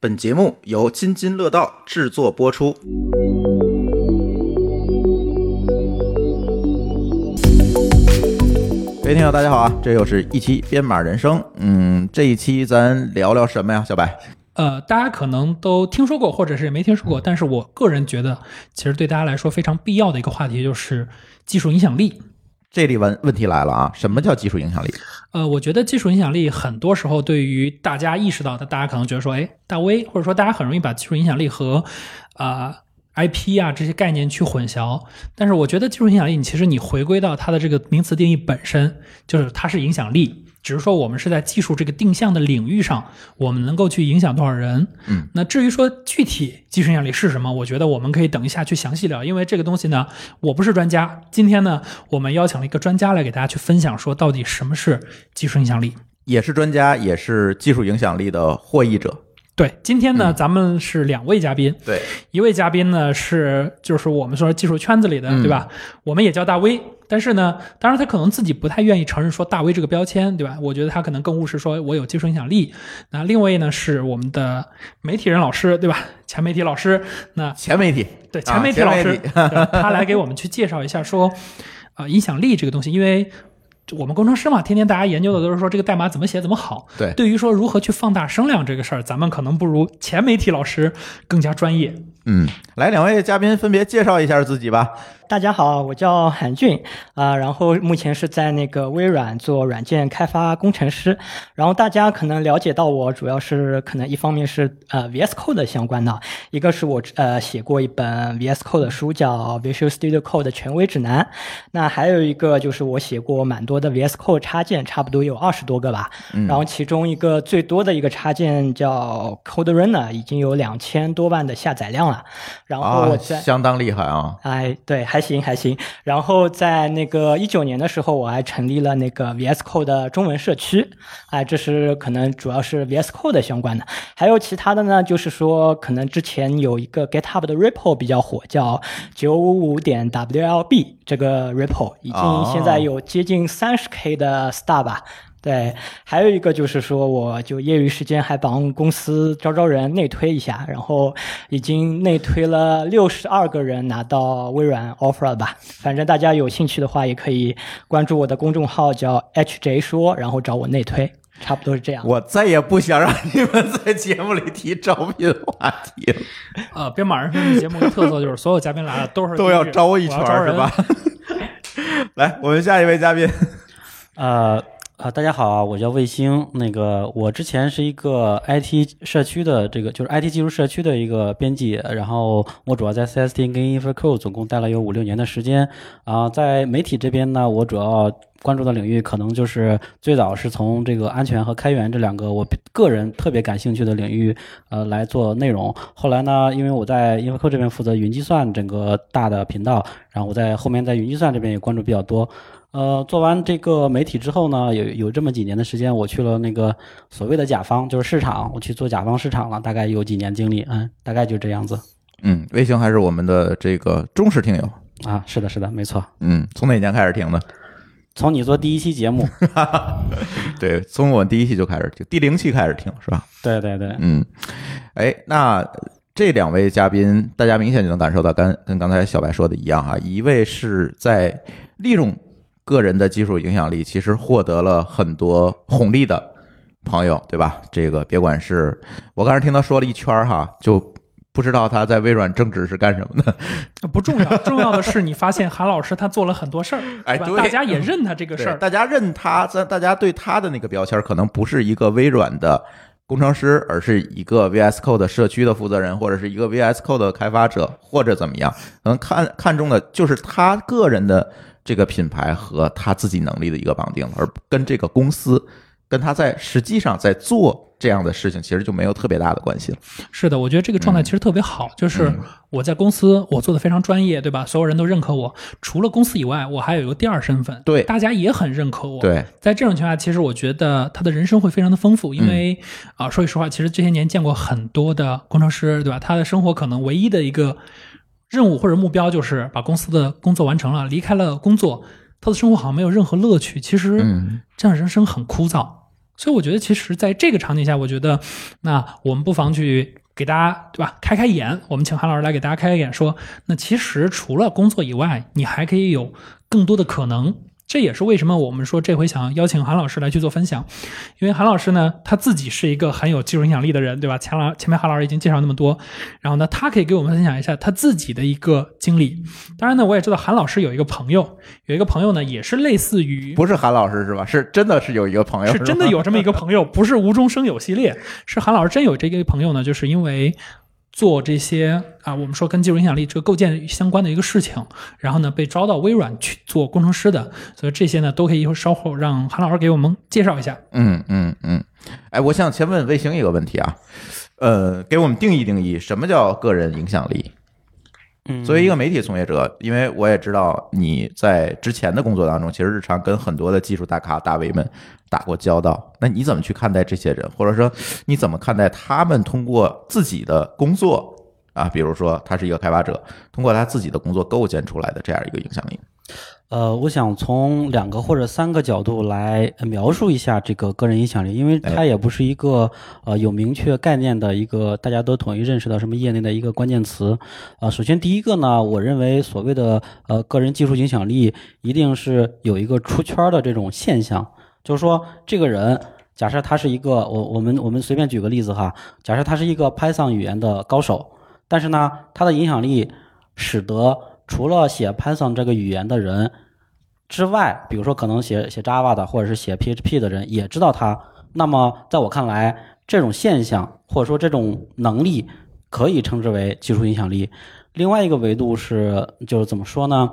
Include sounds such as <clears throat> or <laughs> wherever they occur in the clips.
本节目由津津乐道制作播出。各位听友，大家好啊！这又是一期编码人生。嗯，这一期咱聊聊什么呀，小白？呃，大家可能都听说过，或者是没听说过，但是我个人觉得，其实对大家来说非常必要的一个话题就是技术影响力。这里问问题来了啊，什么叫技术影响力？呃，我觉得技术影响力很多时候对于大家意识到的，大家可能觉得说，哎，大 V，或者说大家很容易把技术影响力和啊 IP 啊这些概念去混淆。但是我觉得技术影响力，你其实你回归到它的这个名词定义本身，就是它是影响力。只是说我们是在技术这个定向的领域上，我们能够去影响多少人。嗯，那至于说具体技术影响力是什么，我觉得我们可以等一下去详细聊，因为这个东西呢，我不是专家。今天呢，我们邀请了一个专家来给大家去分享，说到底什么是技术影响力。也是专家，也是技术影响力的获益者。对，今天呢，咱们是两位嘉宾。对，一位嘉宾呢是就是我们说技术圈子里的，嗯对吧？我们也叫大 V，但是呢，当然他可能自己不太愿意承认说大 V 这个标签，对吧？我觉得他可能更务实，说我有技术影响力。那另外呢是我们的媒体人老师，对吧？前媒体老师，那前媒体，对啊前媒体老师，<laughs> 他来给我们去介绍一下说，呃，影响力这个东西，因为。我们工程师嘛，天天大家研究的都是说这个代码怎么写怎么好。对对于说如何去放大声量这个事儿，咱们可能不如前媒体老师更加专业。嗯，来，两位嘉宾分别介绍一下自己吧。大家好，我叫韩俊啊、然后目前是在那个微软做软件开发工程师。然后大家可能了解到我，主要是可能一方面是呃 VS Code 相关的，一个是我呃写过一本 VS Code 的书，叫《Visual Studio Code 的权威指南》。那还有一个就是我写过蛮多的 VS Code 插件，差不多有二十多个吧。然后其中一个最多的一个插件叫 Code Runner，已经有两千多万的下载量了。然后啊我，在、相当厉害啊！哎，对，还行还行。然后在那个一九年的时候，我还成立了那个 VS Code 的中文社区，哎，这是可能主要是 VS Code 相关的。还有其他的呢，就是说可能之前有一个 GitHub 的 repo 比较火，叫九五五点 WLB 这个 repo，已哦经现在有接近三十 K 的 star 吧。对，还有一个就是说，我就业余时间还帮公司招招人内推一下，然后已经内推了六十二个人拿到微软 offer 了吧。反正大家有兴趣的话，也可以关注我的公众号叫 HJ 说，然后找我内推，差不多是这样。我再也不想让你们在节目里提招聘话题了，呃，编码人生这节目的特色就是所有嘉宾来了都是都要招一圈是吧？<laughs> <laughs> 来，我们下一位嘉宾，<laughs> 呃呃，大家好啊，我叫卫星。那个，我之前是一个 IT 社区的这个，就是 IT 技术社区的一个编辑，然后我主要在 CST 跟 InfoQ 总共待了有五六年的时间。啊、在媒体这边呢，我主要关注的领域可能就是最早是从这个安全和开源这两个我个人特别感兴趣的领域，呃，来做内容。后来呢，因为我在 InfraCode 这边负责云计算整个大的频道，然后我在后面在云计算这边也关注比较多。呃，做完这个媒体之后呢，有有这么几年的时间，我去了那个所谓的甲方，就是市场，我去做甲方市场了，大概有几年经历，嗯，大概就这样子嗯，卫星还是我们的这个忠实听友，啊，是的，是的，没错。嗯，从哪年开始听的？从你做第一期节目，<laughs> 对，从我第一期就开始听，第零期开始听是吧？对对对，嗯，哎，那这两位嘉宾，大家明显就能感受到跟跟刚才小白说的一样哈，一位是在利用个人的技术影响力，其实获得了很多红利的朋友，对吧？这个别管是我刚才听他说了一圈儿哈，就不知道他在微软正职是干什么的。<laughs> 不重要，重要的是你发现韩老师他做了很多事儿，<laughs> 哎对大家也认他这个事儿。大家认他，在大家对他的那个标签儿可能不是一个微软的工程师，而是一个 VS Code 社区的负责人，或者是一个 VS Code 的开发者，或者怎么样，可能看看中的就是他个人的这个品牌和他自己能力的一个绑定，而跟这个公司跟他在实际上在做这样的事情，其实就没有特别大的关系了。是的，我觉得这个状态其实特别好，就是嗯我在公司我做的非常专业，对吧？所有人都认可我，除了公司以外，我还有一个第二身份，对大家也很认可我。对，在这种情况下，其实我觉得他的人生会非常的丰富，因为嗯啊、说句实话，其实这些年见过很多的工程师，对吧？他的生活可能唯一的一个任务或者目标就是把公司的工作完成了，离开了工作，他的生活好像没有任何乐趣。其实嗯这样人生很枯燥。所以我觉得，其实在这个场景下，我觉得那我们不妨去给大家对吧开开眼，我们请韩老师来给大家开开眼，说那其实除了工作以外，你还可以有更多的可能。这也是为什么我们说这回想邀请韩老师来去做分享，因为韩老师呢，他自己是一个很有技术影响力的人，对吧？前老前面韩老师已经介绍那么多，然后呢，他可以给我们分享一下他自己的一个经历。当然呢，我也知道韩老师有一个朋友，有一个朋友呢，也是类似于不是韩老师是吧？是真的是有一个朋友，是真的有这么一个朋友，不是无中生有系列，是韩老师真有这个朋友呢，就是因为。做这些啊，我们说跟技术影响力这个构建相关的一个事情，然后呢被招到微软去做工程师的，所以这些呢都可以稍后让韩老师给我们介绍一下。嗯嗯嗯，哎，我想先问卫星一个问题啊，呃，给我们定义定义什么叫个人影响力？作为一个媒体从业者，因为我也知道你在之前的工作当中，其实日常跟很多的技术大咖大 V 们打过交道。那你怎么去看待这些人，或者说你怎么看待他们通过自己的工作啊，比如说他是一个开发者，通过他自己的工作构建出来的这样一个影响力？呃，我想从两个或者三个角度来描述一下这个个人影响力，因为它也不是一个呃有明确概念的一个大家都统一认识的什么业内的一个关键词。啊，首先第一个呢，我认为所谓的呃个人技术影响力，一定是有一个出圈的这种现象，就是说这个人，假设他是一个我我们我们随便举个例子哈，假设他是一个 Python 语言的高手，但是呢，它的影响力使得除了写 Python 这个语言的人之外，比如说可能写写 Java 的或者是写 PHP 的人也知道它。那么在我看来，这种现象或者说这种能力可以称之为技术影响力。另外一个维度是，就是怎么说呢？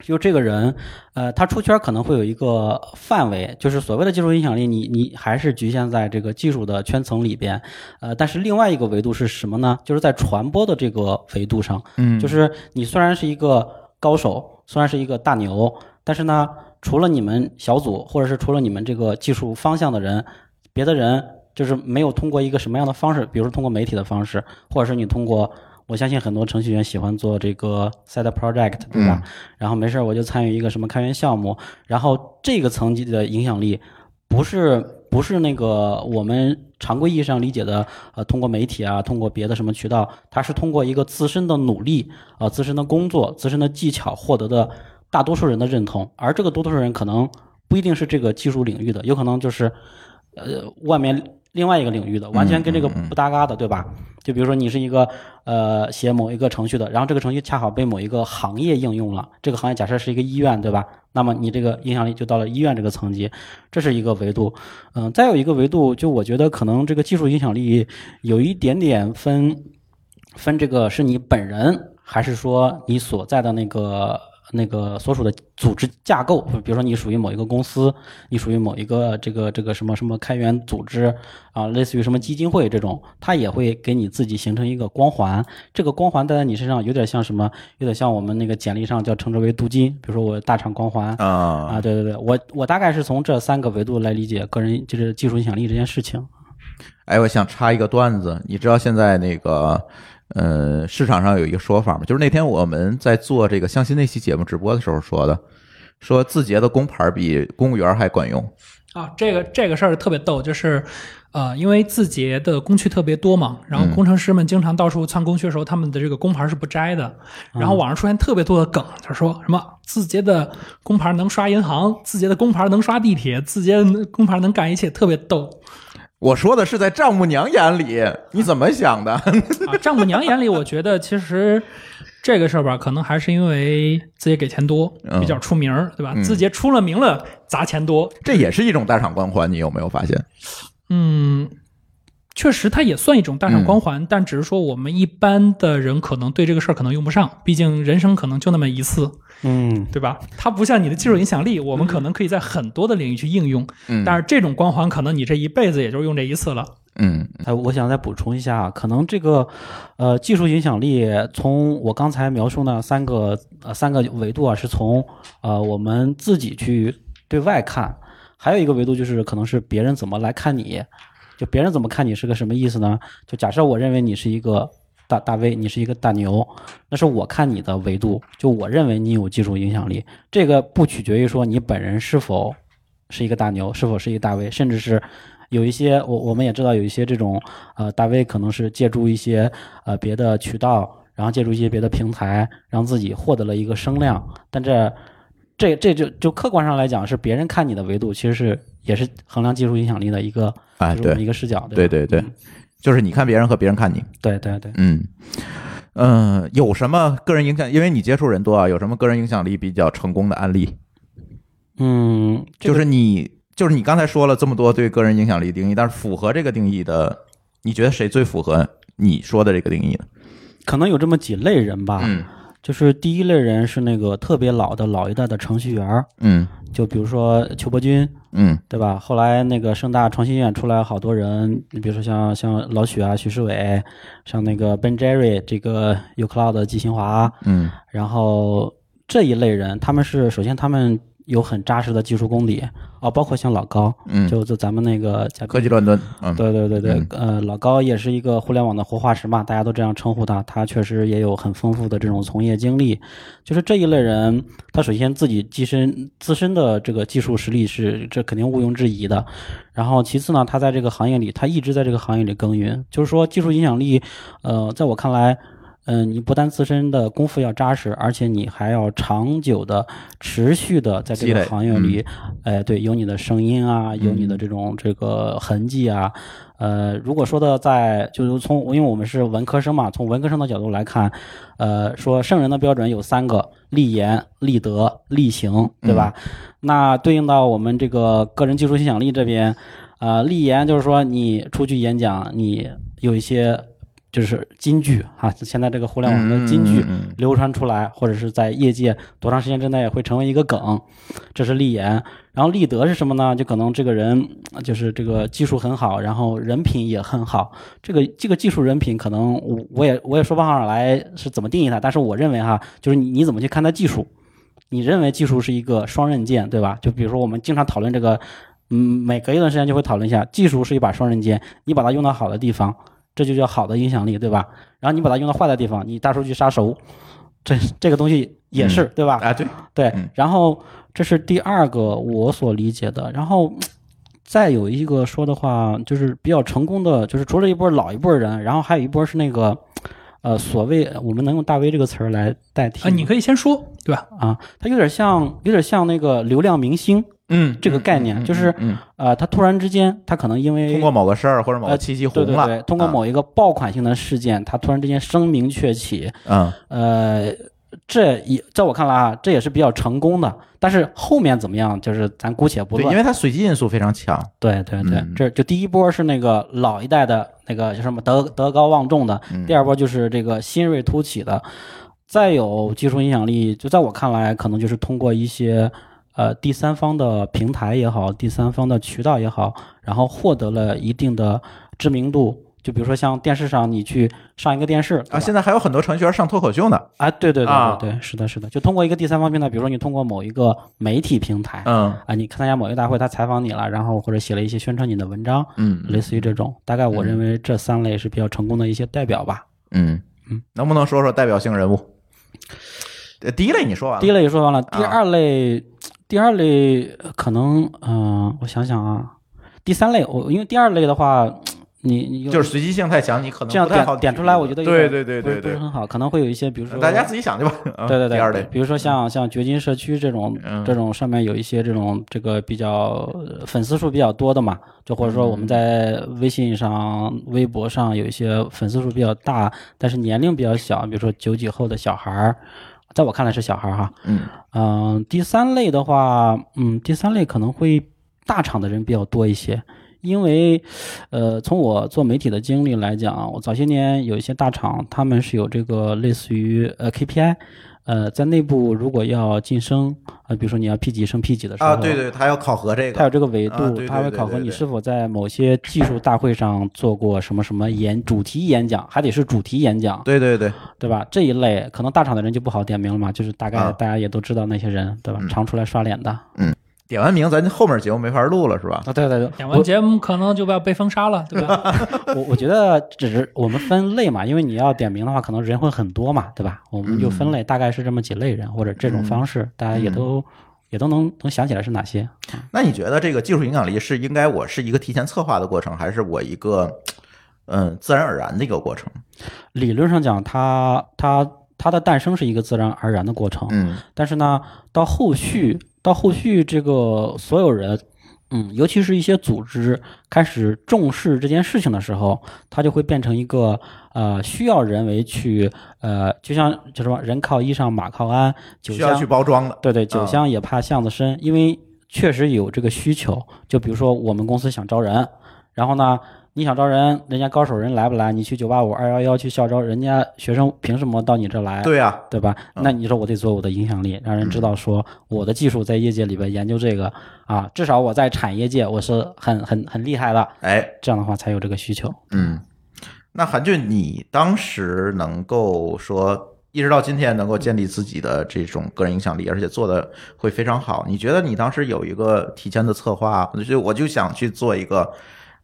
就这个人，呃，他出圈可能会有一个范围，就是所谓的技术影响力，你你还是局限在这个技术的圈层里边，呃，但是另外一个维度是什么呢？就是在传播的这个维度上，嗯就是你虽然是一个高手，虽然是一个大牛，但是呢，除了你们小组，或者是除了你们这个技术方向的人，别的人就是没有通过一个什么样的方式，比如说通过媒体的方式，或者是你通过，我相信很多程序员喜欢做这个 side project，对吧？然后没事儿我就参与一个什么开源项目，然后这个层级的影响力，不是不是那个我们常规意义上理解的，呃，通过媒体啊，通过别的什么渠道，它是通过一个自身的努力啊、呃自身的工作、自身的技巧获得的大多数人的认同，而这个多多数人可能不一定是这个技术领域的，有可能就是呃外面另外一个领域的，完全跟这个不搭嘎的，对吧？就比如说你是一个呃写某一个程序的，然后这个程序恰好被某一个行业应用了，这个行业假设是一个医院，对吧？那么你这个影响力就到了医院这个层级，这是一个维度。嗯、再有一个维度，就我觉得可能这个技术影响力有一点点分分这个是你本人，还是说你所在的那个那个所属的组织架构？比如说你属于某一个公司，你属于某一个这个这个什么什么开源组织啊，类似于什么基金会这种，它也会给你自己形成一个光环。这个光环戴在你身上，有点像什么？有点像我们那个简历上叫称之为镀金。比如说我大厂光环。啊，啊，对对对，我我大概是从这三个维度来理解个人就是技术影响力这件事情。哎，我想插一个段子，你知道现在那个呃市场上有一个说法嘛？就是那天我们在做这个相亲那期节目直播的时候说的，说字节的工牌比公务员还管用。啊，这个这个事儿特别逗，就是，呃，因为字节的工区特别多嘛，然后工程师们经常到处窜工区的时候，他们的这个工牌是不摘的，然后网上出现特别多的梗，就是说什么字节的工牌能刷银行，字节的工牌能刷地铁，字节的工牌能干一切，特别逗我说的是在丈母娘眼里，你怎么想的？啊。丈母娘眼里，我觉得其实这个事儿吧，可能还是因为字节给钱多，嗯比较出名儿，对吧？嗯字节出了名了，砸钱多，这也是一种大厂光环，你有没有发现？嗯，确实，它也算一种大厂光环，但只是说我们一般的人可能对这个事儿可能用不上，毕竟人生可能就那么一次，嗯对吧？它不像你的技术影响力，我们可能可以在很多的领域去应用，嗯，但是这种光环可能你这一辈子也就用这一次了。嗯呃，我想再补充一下啊，可能这个呃技术影响力，从我刚才描述那三个呃三个维度啊，是从呃我们自己去对外看，还有一个维度就是可能是别人怎么来看你，就别人怎么看你是个什么意思呢？就假设我认为你是一个大大 V，你是一个大牛，那是我看你的维度，就我认为你有技术影响力，这个不取决于说你本人是否是一个大牛，是否是一个大 V，甚至是有一些我我们也知道有一些这种呃大 V 可能是借助一些呃别的渠道，然后借助一些别的平台，让自己获得了一个声量，但这这这就就客观上来讲是别人看你的维度，其实是也是衡量技术影响力的一个哎，就是我们对一个视角，对对对，就是你看别人和别人看你，对对对。嗯。嗯，有什么个人影响？因为你接触人多啊，有什么个人影响力比较成功的案例？嗯，这个就是你，就是你刚才说了这么多对个人影响力定义，但是符合这个定义的，你觉得谁最符合你说的这个定义呢？可能有这么几类人吧。嗯就是第一类人是那个特别老的老一代的程序员儿，嗯。就比如说邱伯钧，嗯。对吧？后来那个盛大创新院出来好多人，你比如说像像老许啊、徐世伟，像那个 Ben Jerry 这个 uCloud 的季新华，嗯。然后这一类人，他们是首先他们有很扎实的技术功底哦，包括像老高，嗯，就就咱们那个嘉宾科技乱炖，嗯对对对对嗯，呃，老高也是一个互联网的活化石嘛，大家都这样称呼他。他确实也有很丰富的这种从业经历。就是这一类人，他首先自己自身自身的这个技术实力是这肯定毋庸置疑的。然后其次呢，他在这个行业里，他一直在这个行业里耕耘。就是说，技术影响力，呃，在我看来。嗯，你不但自身的功夫要扎实，而且你还要长久的、持续的在这个行业里，哎，对，有你的声音啊，有你的这种这个痕迹啊，呃，如果说的在就是从，因为我们是文科生嘛，从文科生的角度来看，呃，说圣人的标准有三个：立言、立德、立行，对吧？那对应到我们这个个人技术影响力这边，呃，立言就是说你出去演讲，你有一些就是金句哈，现在这个互联网的金句，流传出来，或者是在业界多长时间之内会成为一个梗，这是立言。然后立德是什么呢？就可能这个人呃就是这个技术很好，然后人品也很好。这个这个技术人品可能我我也我也说不上来是怎么定义它，但是我认为哈，就是你你怎么去看待技术？你认为技术是一个双刃剑，对吧？就比如说我们经常讨论这个，嗯，每隔一段时间就会讨论一下，技术是一把双刃剑，你把它用到好的地方，这就叫好的影响力，对吧？然后你把它用到坏的地方，你大数据杀熟，这这个东西也是，对吧？啊，对，对嗯，然后这是第二个我所理解的，然后再有一个说的话，就是比较成功的，就是除了一波老一波人，然后还有一波是那个。呃，所谓我们能用大 V 这个词儿来代替啊，你可以先说，对吧？啊，它有点像，有点像那个流量明星，嗯，这个概念嗯就是嗯呃，他突然之间，他可能因为通过某个事儿或者某个呃契机红了，对对对，通过啊。某一个爆款性的事件，他突然之间声名鹊起，嗯。呃，这也在我看来啊，这也是比较成功的。但是后面怎么样，就是咱姑且不对，论。因为它随机因素非常强，对对对，嗯。这就第一波是那个老一代的那个叫什么德德高望重的，嗯。第二波就是这个新锐突起的，再有技术影响力，就在我看来，可能就是通过一些呃第三方的平台也好，第三方的渠道也好，然后获得了一定的知名度。就比如说像电视上你去上一个电视啊，现在还有很多程序员上脱口秀呢，啊，对对对啊。对对，是的，是的，就通过一个第三方平台，比如说你通过某一个媒体平台，嗯。啊，你参加某一个大会，他采访你了，然后或者写了一些宣传你的文章，嗯类似于这种，大概我认为这三类是比较成功的一些代表吧。嗯。嗯，能不能说说代表性人物？呃第一类你说完了，第一类说完了，第啊。二类，第二类呃可能，嗯、我想想啊，第三类，我因为第二类的话，你你就是随机性太强，你可能这样不太好点点出来，我觉得有对对对对对，不是很好，可能会有一些，比如说大家自己想去吧。啊对对对，第二类，比如说像像掘金社区这种嗯。这种上面有一些这种这个比较呃粉丝数比较多的嘛，就或者说我们在微信上、微博上有一些粉丝数比较大，但是年龄比较小，比如说九几后的小孩儿，在我看来是小孩儿哈。嗯嗯、第三类的话，嗯，第三类可能会大厂的人比较多一些。因为，呃，从我做媒体的经历来讲，我早些年有一些大厂，他们是有这个类似于呃 KPI，呃，在内部如果要晋升，呃，比如说你要 P 级升 P 级的时候，啊，对对，他要考核这个，他有，这个维度，啊对对它会考核你是否在某些技术大会上做过什么什么演主题演讲，还得是主题演讲，对对对，对吧？这一类可能大厂的人就不好点名了嘛，就是大概啊大家也都知道那些人，对吧？嗯常出来刷脸的啊，点完名咱后面节目没法录了是吧？啊对对对，点完节目可能就要被封杀了，对吧？<laughs> 我我觉得只是我们分类嘛，因为你要点名的话，可能人会很多嘛，对吧？我们就分类，大概是这么几类人或者这种方式，大家也都也都能能想起来是哪些。那你觉得这个技术影响力是应该我是一个提前策划的过程，还是我一个嗯自然而然的一个过程？理论上讲，它它它的诞生是一个自然而然的过程，嗯但是呢，到后续到后续这个所有人，嗯，尤其是一些组织开始重视这件事情的时候，它就会变成一个呃需要人为去呃，就像就什么人靠衣裳马靠鞍，酒香需要去包装的。对对，酒嗯香也怕巷子深，因为确实有这个需求。就比如说我们公司想招人，然后呢，你想招人，人家高手人来不来？你去九八五、二幺幺去校招，人家学生凭什么到你这来？对呀、对吧？嗯那你说我得做我的影响力，让人知道说我的技术在业界里边研究这个啊，至少我在产业界我是很很很厉害的，哎，这样的话才有这个需求。嗯，那韩俊，你当时能够说一直到今天能够建立自己的这种个人影响力，而且做的会非常好，你觉得你当时有一个提前的策划，我就我就想去做一个。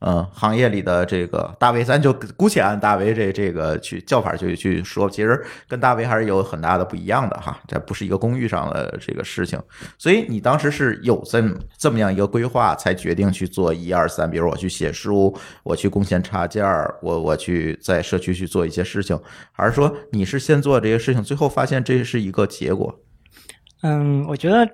嗯，行业里的这个大 V，咱就姑且按大 V 这这个去叫法去去说，其实跟大 V 还是有很大的不一样的哈，这不是一个公域上的这个事情。所以你当时是有这么这么样一个规划，才决定去做一二三，比如我去写书，我去贡献插件儿，我我去在社区去做一些事情，还是说你是先做这些事情，最后发现这是一个结果？嗯，我觉得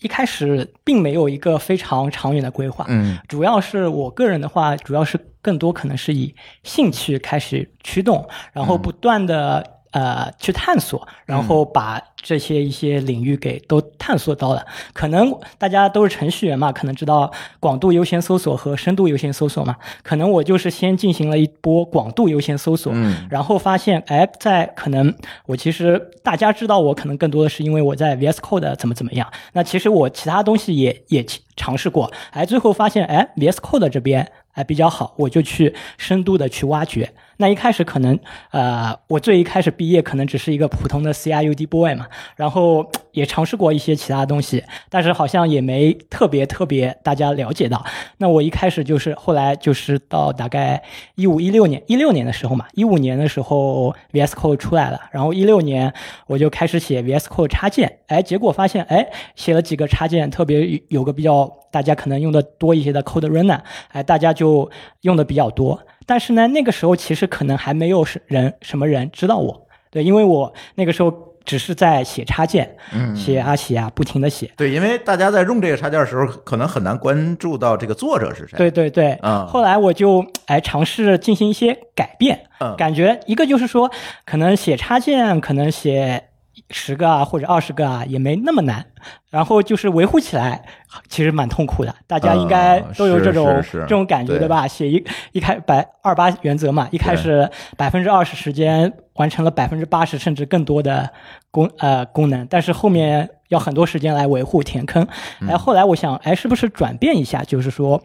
一开始并没有一个非常长远的规划，嗯。主要是我个人的话，主要是更多可能是以兴趣开始驱动，然后不断的、呃去探索，然后把这些一些领域给都探索到了。可能大家都是程序员嘛，可能知道广度优先搜索和深度优先搜索嘛。可能我就是先进行了一波广度优先搜索，嗯然后发现，哎，在可能我其实大家知道我可能更多的是因为我在 VS Code 怎么怎么样，那其实我其他东西也也尝试过，哎，最后发现，哎，VS Code 这边哎比较好，我就去深度的去挖掘。那一开始可能，呃，我最一开始毕业可能只是一个普通的 CRUD boy 嘛，然后也尝试过一些其他东西，但是好像也没特别特别大家了解到。那我一开始就是后来就是到大概一五一六年一六年的时候嘛，一五年的时候 VS Code 出来了，然后一六年我就开始写 VS Code 插件，哎，结果发现哎写了几个插件，特别有个比较大家可能用的多一些的 Code Runner，哎，大家就用的比较多。但是呢，那个时候其实可能还没有什人什么人知道我，对，因为我那个时候只是在写插件，嗯，写啊写啊，不停的写。对，因为大家在用这个插件的时候，可能很难关注到这个作者是谁。对对对，嗯后来我就哎尝试进行一些改变，嗯感觉一个就是说，可能写插件，可能写十个啊或者二十个啊也没那么难，然后就是维护起来其实蛮痛苦的，大家应该嗯都有这种、这种感觉对对吧？写一一开百二八原则嘛，一开始百分之二十时间完成了百分之八十甚至更多的功呃功能，但是后面要很多时间来维护填坑。哎，后来我想，哎，是不是转变一下？就是说，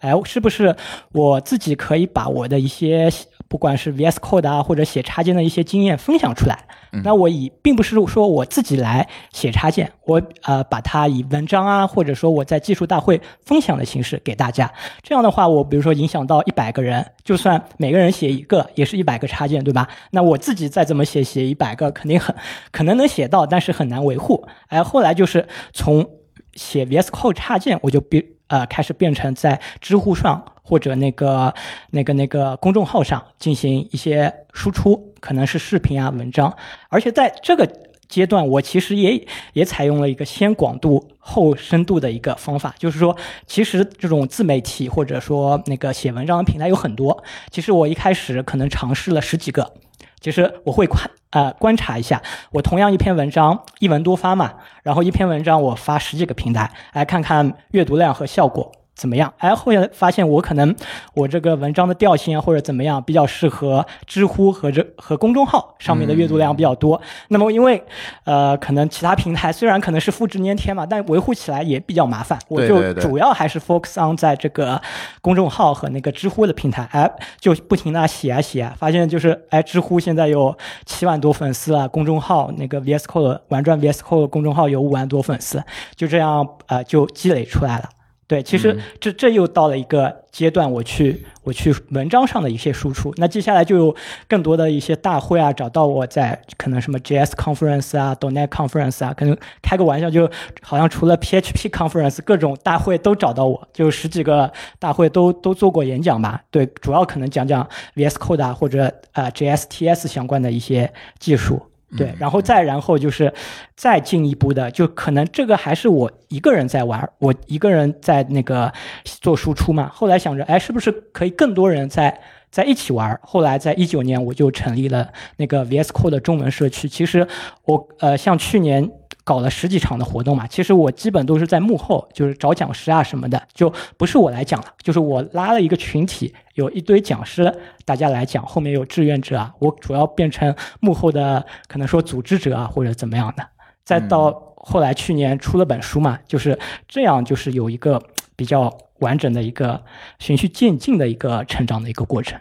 哎，是不是我自己可以把我的一些不管是 VS Code 啊，或者写插件的一些经验分享出来？那我以并不是说我自己来写插件，我呃把它以文章啊，或者说我在技术大会分享的形式给大家。这样的话，我比如说影响到一百个人，就算每个人写一个，也是一百个插件，对吧？那我自己再怎么写，写一百个肯定很可能能写到，但是很难维护。哎，后来就是从写 VS Code 插件，我就变呃开始变成在知乎上或者那个那个那个公众号上进行一些输出，可能是视频啊、文章，而且在这个。阶段，我其实也也采用了一个先广度后深度的一个方法，就是说，其实这种自媒体或者说那个写文章的平台有很多，其实我一开始可能尝试了十几个，其实我会呃观察一下，我同样一篇文章一文多发嘛，然后一篇文章我发十几个平台，来看看阅读量和效果。怎么样？哎，后来发现我可能我这个文章的调性啊，或者怎么样，比较适合知乎和这和公众号上面的阅读量比较多。那么因为呃，可能其他平台虽然可能是复制粘贴嘛，但维护起来也比较麻烦。我就主要还是 focus on 在这个公众号和那个知乎的平台，哎，就不停的写啊写啊，发现就是哎，知乎现在有七万多粉丝了，公众号那个 VS Code 玩转 VS Code 公众号有五万多粉丝，就这样呃就积累出来了。对，其实嗯这这又到了一个阶段，我去我去文章上的一些输出。那接下来就有更多的一些大会啊，找到我在可能什么 JS conference 啊、Donet conference 啊，可能开个玩笑，就好像除了 PHP conference，各种大会都找到我，就十几个大会都都做过演讲吧。对，主要可能讲讲 VS Code 啊或者呃 JSTS 相关的一些技术。对，然后再然后就是再进一步的，就可能这个还是我一个人在玩，我一个人在那个做输出嘛。后来想着，哎，是不是可以更多人在在一起玩？后来在一九年我就成立了那个 VS Code 的中文社区。其实我呃，像去年。搞了十几场的活动嘛，其实我基本都是在幕后，就是找讲师啊什么的，就不是我来讲了，就是我拉了一个群体，有一堆讲师，大家来讲，后面有志愿者啊，我主要变成幕后的可能说组织者啊或者怎么样的，再到后来去年出了本书嘛，就是这样，就是有一个比较完整的一个循序渐进的一个成长的一个过程。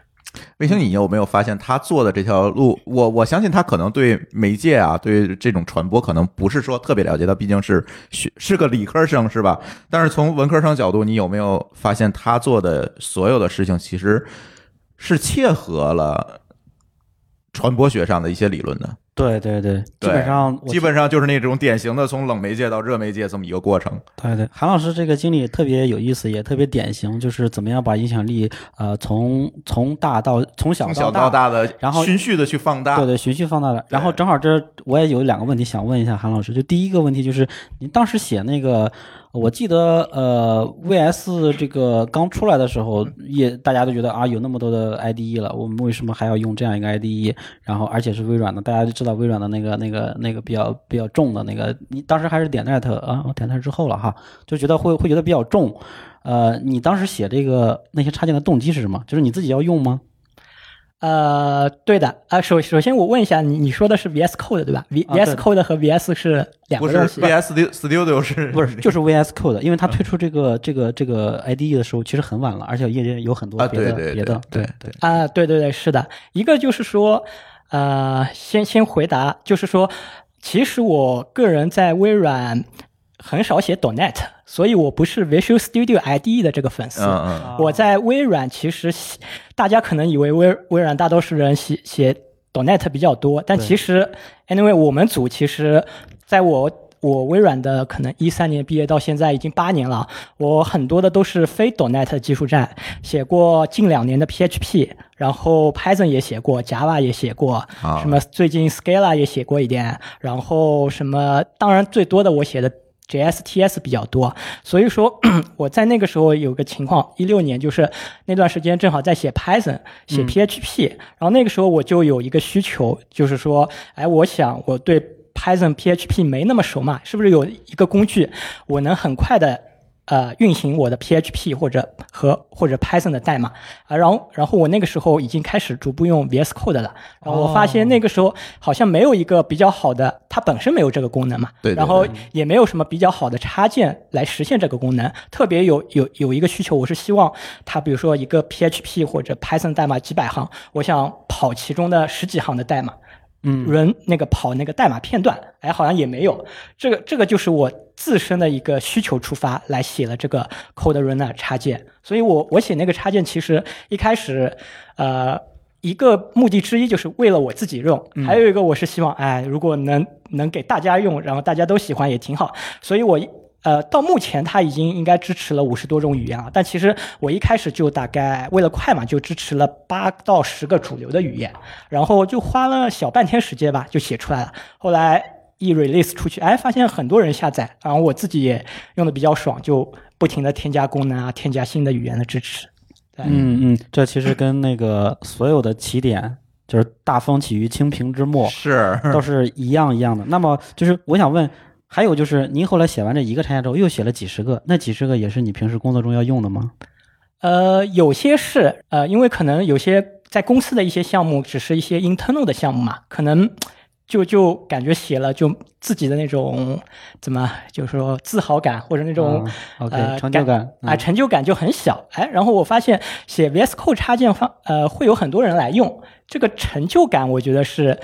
卫星，你有没有发现他做的这条路？我我相信他可能对媒介啊，对这种传播可能不是说特别了解，他毕竟是学 <laughs> 是个理科生，是吧？但是从文科生角度，你有没有发现他做的所有的事情其实是切合了传播学上的一些理论的？对对对，基本上基本上就是那种典型的从冷媒介到热媒介这么一个过程。对对，韩老师这个经历特别有意思，也特别典型，就是怎么样把影响力呃从从大到从小到大的，然后循序的去放大。对对，循序放大的。然后正好这我也有两个问题想问一下韩老师，就第一个问题就是您当时写那个，我记得呃 VS 这个刚出来的时候，也大家都觉得啊有那么多的 IDE 了，我们为什么还要用这样一个 IDE？然后而且是微软的，大家就知道微软的那个那个那个比较比较重的那个，你当时还是点 net 啊，我点 net 之后了哈，就觉得会会觉得比较重。呃，你当时写这个那些插件的动机是什么？就是你自己要用吗？呃，对的，啊、首首先我问一下，你你说的是 VS Code 对吧？V VS Code 和 VS 是两不是个东西。VS Studio 是不是，就是 VS Code，因为它推出这个这个这个 IDE 的时候，其实很晚了，而且业界有很多啊，别的、对对别的，对。对，啊，对对对，是的，一个就是说，呃，先先回答，就是说，其实我个人在微软很少写 .NET，所以我不是 Visual Studio IDE 的这个粉丝。嗯嗯。我在微软其实写，大家可能以为微微软大多数人写写 .NET 比较多，但其实 anyway 我们组其实在我我微软的可能一三年毕业到现在已经八年了，我很多的都是非 .NET 技术站，写过近两年的 PHP，然后 Python 也写过，Java 也写过，啊。什么最近 Scala 也写过一点，然后什么当然最多的我写的 JSTS 比较多，所以说 <clears throat> 我在那个时候有个情况，一六年就是那段时间正好在写 Python、写 PHP，、然后那个时候我就有一个需求，就是说，哎，我想我对 Python、PHP 没那么熟嘛，是不是有一个工具我能很快的呃运行我的 PHP 或者和或者 Python 的代码啊，然后然后我那个时候已经开始逐步用 VS Code 了，然后我发现那个时候好像没有一个比较好的，它本身没有这个功能嘛，对对然后也没有什么比较好的插件来实现这个功能。特别有有有一个需求，我是希望它比如说一个 PHP 或者 Python 代码几百行，我想跑其中的十几行的代码。嗯人那个跑那个代码片段，哎，好像也没有。这个这个就是我自身的一个需求出发来写了这个 Code Runner 插件。所以我我写那个插件，其实一开始，呃，一个目的之一就是为了我自己用，还有一个我是希望，哎，如果能能给大家用，然后大家都喜欢也挺好。所以我一呃，到目前它已经应该支持了五十多种语言了，但其实我一开始就大概为了快嘛，就支持了八到十个主流的语言，然后就花了小半天时间吧，就写出来了。后来一 release 出去，哎，发现很多人下载，然后我自己也用的比较爽，就不停的添加功能啊，添加新的语言的支持。对，嗯嗯，这其实跟那个所有的起点就是大风起于清平之末，是都是一样一样的。那么就是我想问，还有就是您后来写完这一个插件之后，又写了几十个，那几十个也是你平时工作中要用的吗？呃，有些是呃，因为可能有些在公司的一些项目只是一些 internal 的项目嘛，可能就就感觉写了就自己的那种怎么就是说自豪感或者那种、啊 OK 呃成就感啊、嗯。成就感就很小。哎。然后我发现写 VS Code 插件方呃会有很多人来用，这个成就感我觉得是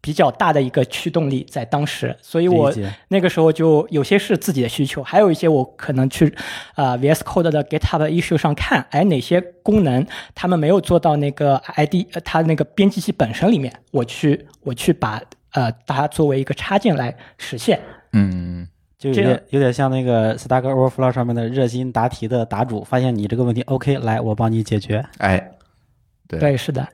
比较大的一个驱动力在当时，所以我那个时候就有些是自己的需求，还有一些我可能去呃 VS Code 的 GitHub issue 上看，哎哪些功能他们没有做到那个 ID 呃它那个编辑器本身里面，我去我去把呃它作为一个插件来实现。嗯，就有点有点像那个 Stack Overflow 上面的热心答题的答主，发现你这个问题 OK，来我帮你解决。哎，对对，是的，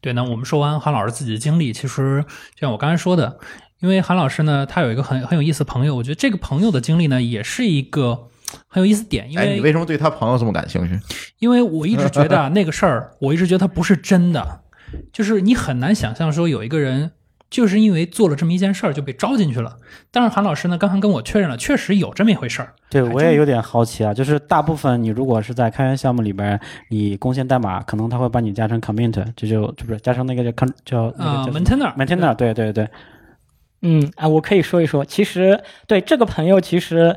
对，那我们说完韩老师自己的经历，其实就像我刚才说的，因为韩老师呢，他有一个很很有意思的朋友，我觉得这个朋友的经历呢，也是一个很有意思点，因哎，为、你为什么对他朋友这么感兴趣？因为我一直觉得啊，<laughs> 那个事儿，我一直觉得它不是真的，就是你很难想象说有一个人就是因为做了这么一件事儿就被招进去了。但是韩老师呢，刚刚跟我确认了，确实有这么一回事儿。对，我也有点好奇啊，就是大部分你如果是在开源项目里边，你贡献代码，可能他会把你加成 commit，这就就不是加成那个叫 con 叫那啊个叫，maintainer maintainer，对对对，嗯啊，我可以说一说，其实对这个朋友，其实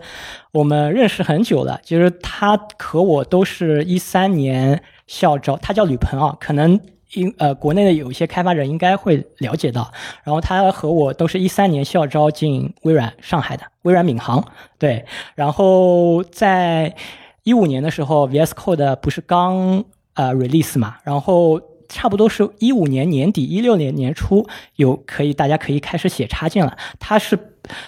我们认识很久了。其实他和我都是一三年校招，他叫吕鹏啊，可能因呃国内的有一些开发者应该会了解到。然后他和我都是一三年校招进微软上海的，微软闵行对。然后在一五年的时候，VS Code 不是刚呃 release 嘛，然后差不多是一五年年底、一六年年初有可以大家可以开始写插件了。它是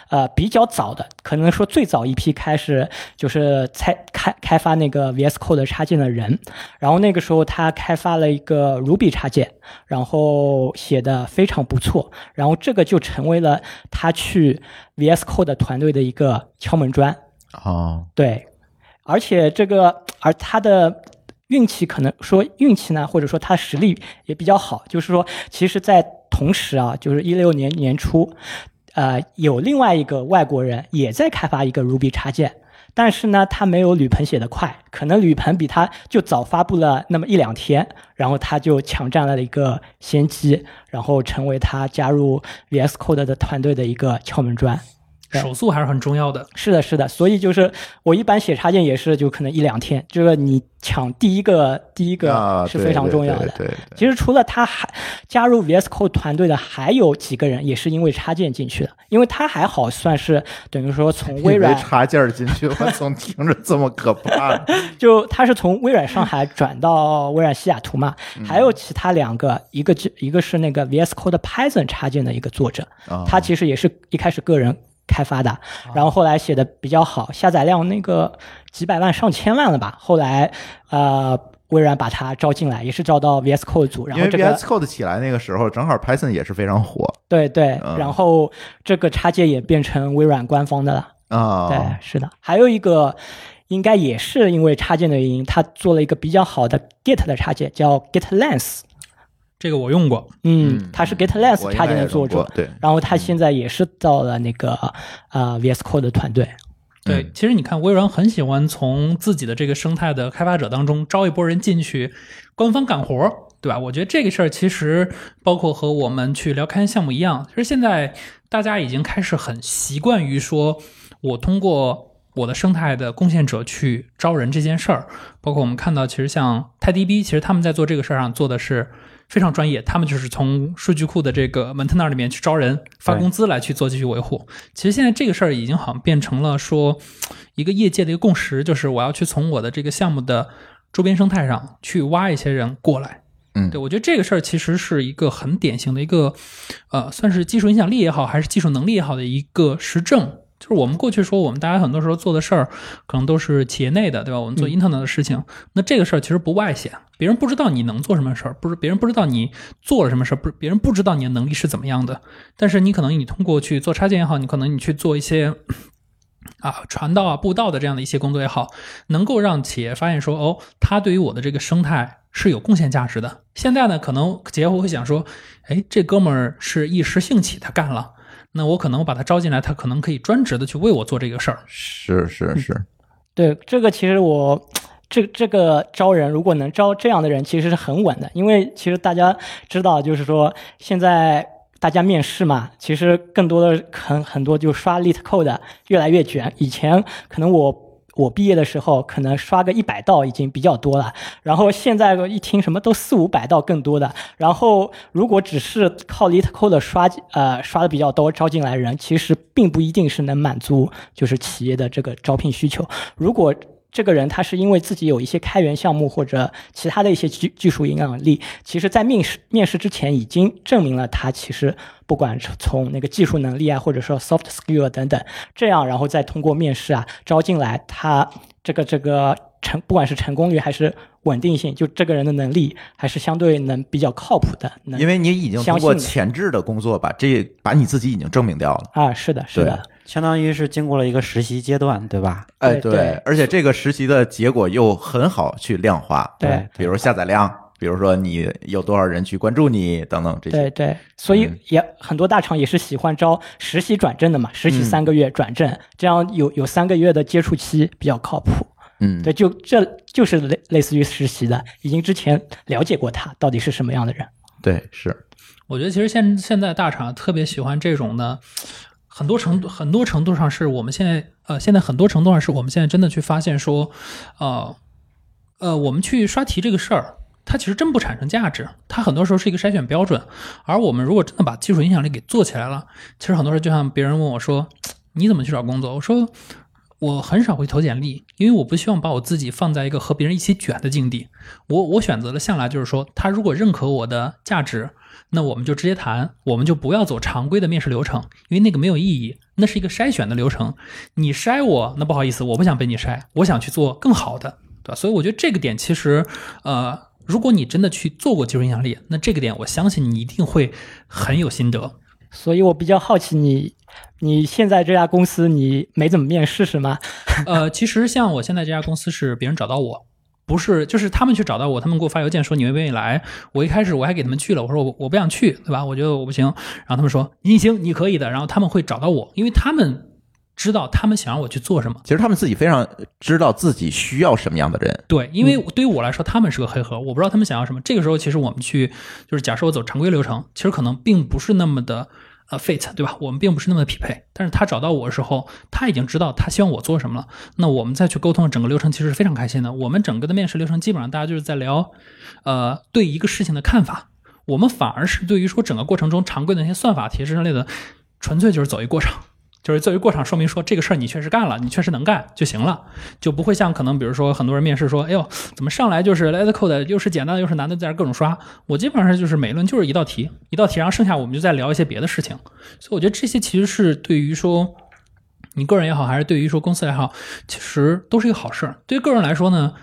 呃比较早的，可能说最早一批开始就是开开开发那个 VS Code 插件的人。然后那个时候他开发了一个 Ruby 插件，然后写的非常不错，然后这个就成为了他去 VS Code 团队的一个敲门砖。哦，对，而且这个，而他的运气可能说运气呢，或者说他实力也比较好，就是说，其实，在同时啊，就是一六年年初，呃，有另外一个外国人也在开发一个 Ruby 插件。但是呢，他没有吕鹏写的快，可能吕鹏比他就早发布了那么一两天，然后他就抢占了一个先机，然后成为他加入 VS Code 的团队的一个敲门砖。对手速还是很重要的。是的，是的，所以就是我一般写插件也是就可能一两天，这个你抢第一个第一啊个是非常重要的。对对对对其实除了他还加入 VS Code 团队的还有几个人也是因为插件进去的，因为他还好算是等于说从微软插件进去，我总听着这么可怕。<laughs> 就他是从微软上海转到微软西雅图嘛，嗯还有其他两个，一个就一个是那个 VS Code Python 插件的一个作者，啊他其实也是一开始个人开发的，然后后来写的比较好，下载量那个几百万上千万了吧，后来呃微软把它招进来，也是招到 VS Code 组，然后这个 VS Code 起来那个时候，正好 Python 也是非常火对对嗯，然后这个插件也变成微软官方的了。啊。对，是的，还有一个应该也是因为插件的原因，他做了一个比较好的 Git 的插件，叫 GitLens。这个我用过，嗯他是 GitLens 插件的作者，对，然后他现在也是到了那个呃 VS Code 的团队。对，嗯其实你看，微软很喜欢从自己的这个生态的开发者当中招一波人进去，官方干活儿，对吧？我觉得这个事儿其实包括和我们去聊开源项目一样，其实现在大家已经开始很习惯于说，我通过我的生态的贡献者去招人这件事儿。包括我们看到，其实像泰迪 B，其实他们在做这个事儿上做的是。非常专业，他们就是从数据库的这个 maintainer 里面去招人、发工资来去做继续维护。其实现在这个事儿已经好像变成了说，一个业界的一个共识，就是我要去从我的这个项目的周边生态上去挖一些人过来。嗯对我觉得这个事儿其实是一个很典型的一个，呃，算是技术影响力也好，还是技术能力也好的一个实证。就是我们过去说，我们大家很多时候做的事儿，可能都是企业内的，对吧？我们做 internal 的事情，那这个事儿其实不外显，别人不知道你能做什么事儿，不是别人不知道你做了什么事儿，不是别人不知道你的能力是怎么样的。但是你可能你通过去做插件也好，你可能你去做一些啊传道啊布道的这样的一些工作也好，能够让企业发现说，哦，他对于我的这个生态是有贡献价值的。现在呢，可能企业会想说，哎，这哥们儿是一时兴起他干了，那我可能我把他招进来，他可能可以专职的去为我做这个事儿。是是是，对，这个其实我这这个招人，如果能招这样的人，其实是很稳的，因为其实大家知道，就是说现在大家面试嘛，其实更多的很很多就刷 Lit Code 越来越卷，以前可能我。我毕业的时候，可能刷个一百道已经比较多了。然后现在一听什么都四五百道更多的。然后如果只是靠 LeetCode 刷呃刷的比较多招进来人，其实并不一定是能满足就是企业的这个招聘需求。如果这个人他是因为自己有一些开源项目或者其他的一些技技术影响力，其实在面试面试之前已经证明了他其实不管是从那个技术能力啊，或者说 soft skill 等等，这样然后再通过面试啊招进来，他这个这个成不管是成功率还是稳定性，就这个人的能力还是相对能比较靠谱的。能因为你已经通过前置的工作把这把你自己已经证明掉了。啊，是的，是的，相当于是经过了一个实习阶段，对吧？哎，对对而且这个实习的结果又很好去量化，对比如下载量，比如说你有多少人去关注你等等这些。对对，所以嗯也很多大厂也是喜欢招实习转正的嘛，实习嗯三个月转正，这样有有三个月的接触期比较靠谱。嗯，对，就这就是类类似于实习的，已经之前了解过他到底是什么样的人。对是，我觉得其实现现在大厂特别喜欢这种的，很多程度很多程度上是我们现在呃现在很多程度上是我们现在真的去发现说，呃呃我们去刷题这个事儿。它其实真不产生价值，它很多时候是一个筛选标准。而我们如果真的把技术影响力给做起来了，其实很多时候就像别人问我说：“你怎么去找工作？”我说：“我很少会投简历，因为我不希望把我自己放在一个和别人一起卷的境地。我我选择了向来就是说，他如果认可我的价值，那我们就直接谈，我们就不要走常规的面试流程，因为那个没有意义，那是一个筛选的流程。你筛我，那不好意思，我不想被你筛，我想去做更好的，对吧？所以我觉得这个点其实，呃，如果你真的去做过技术影响力，那这个点我相信你一定会很有心得。所以我比较好奇你，你现在这家公司你没怎么面试是吗？呃，其实像我现在这家公司是别人找到我，不是就是他们去找到我，他们给我发邮件说你愿不愿意来。我一开始我还给他们去了，我说我我不想去，对吧？我觉得我不行。然后他们说你行，你可以的。然后他们会找到我，因为他们知道他们想让我去做什么。其实他们自己非常知道自己需要什么样的人。对，因为对于我来说，他们是个黑盒，我不知道他们想要什么。这个时候，其实我们去就是假设我走常规流程，其实可能并不是那么的呃 fit，对吧？我们并不是那么的匹配。但是他找到我的时候，他已经知道他希望我做什么了。那我们再去沟通整个流程，其实是非常开心的。我们整个的面试流程基本上大家就是在聊，呃，对一个事情的看法。我们反而是对于说整个过程中常规的那些算法题之类的，纯粹就是走一过场。就是作为过场说明说这个事儿你确实干了，你确实能干就行了，就不会像可能比如说很多人面试说，哎呦怎么上来就是 let's Code 又是简单的又是难的，在这各种刷。我基本上就是每轮就是一道题，一道题，然后剩下我们就再聊一些别的事情。所以我觉得这些其实是对于说你个人也好，还是对于说公司也好，其实都是一个好事儿。对于个人来说呢，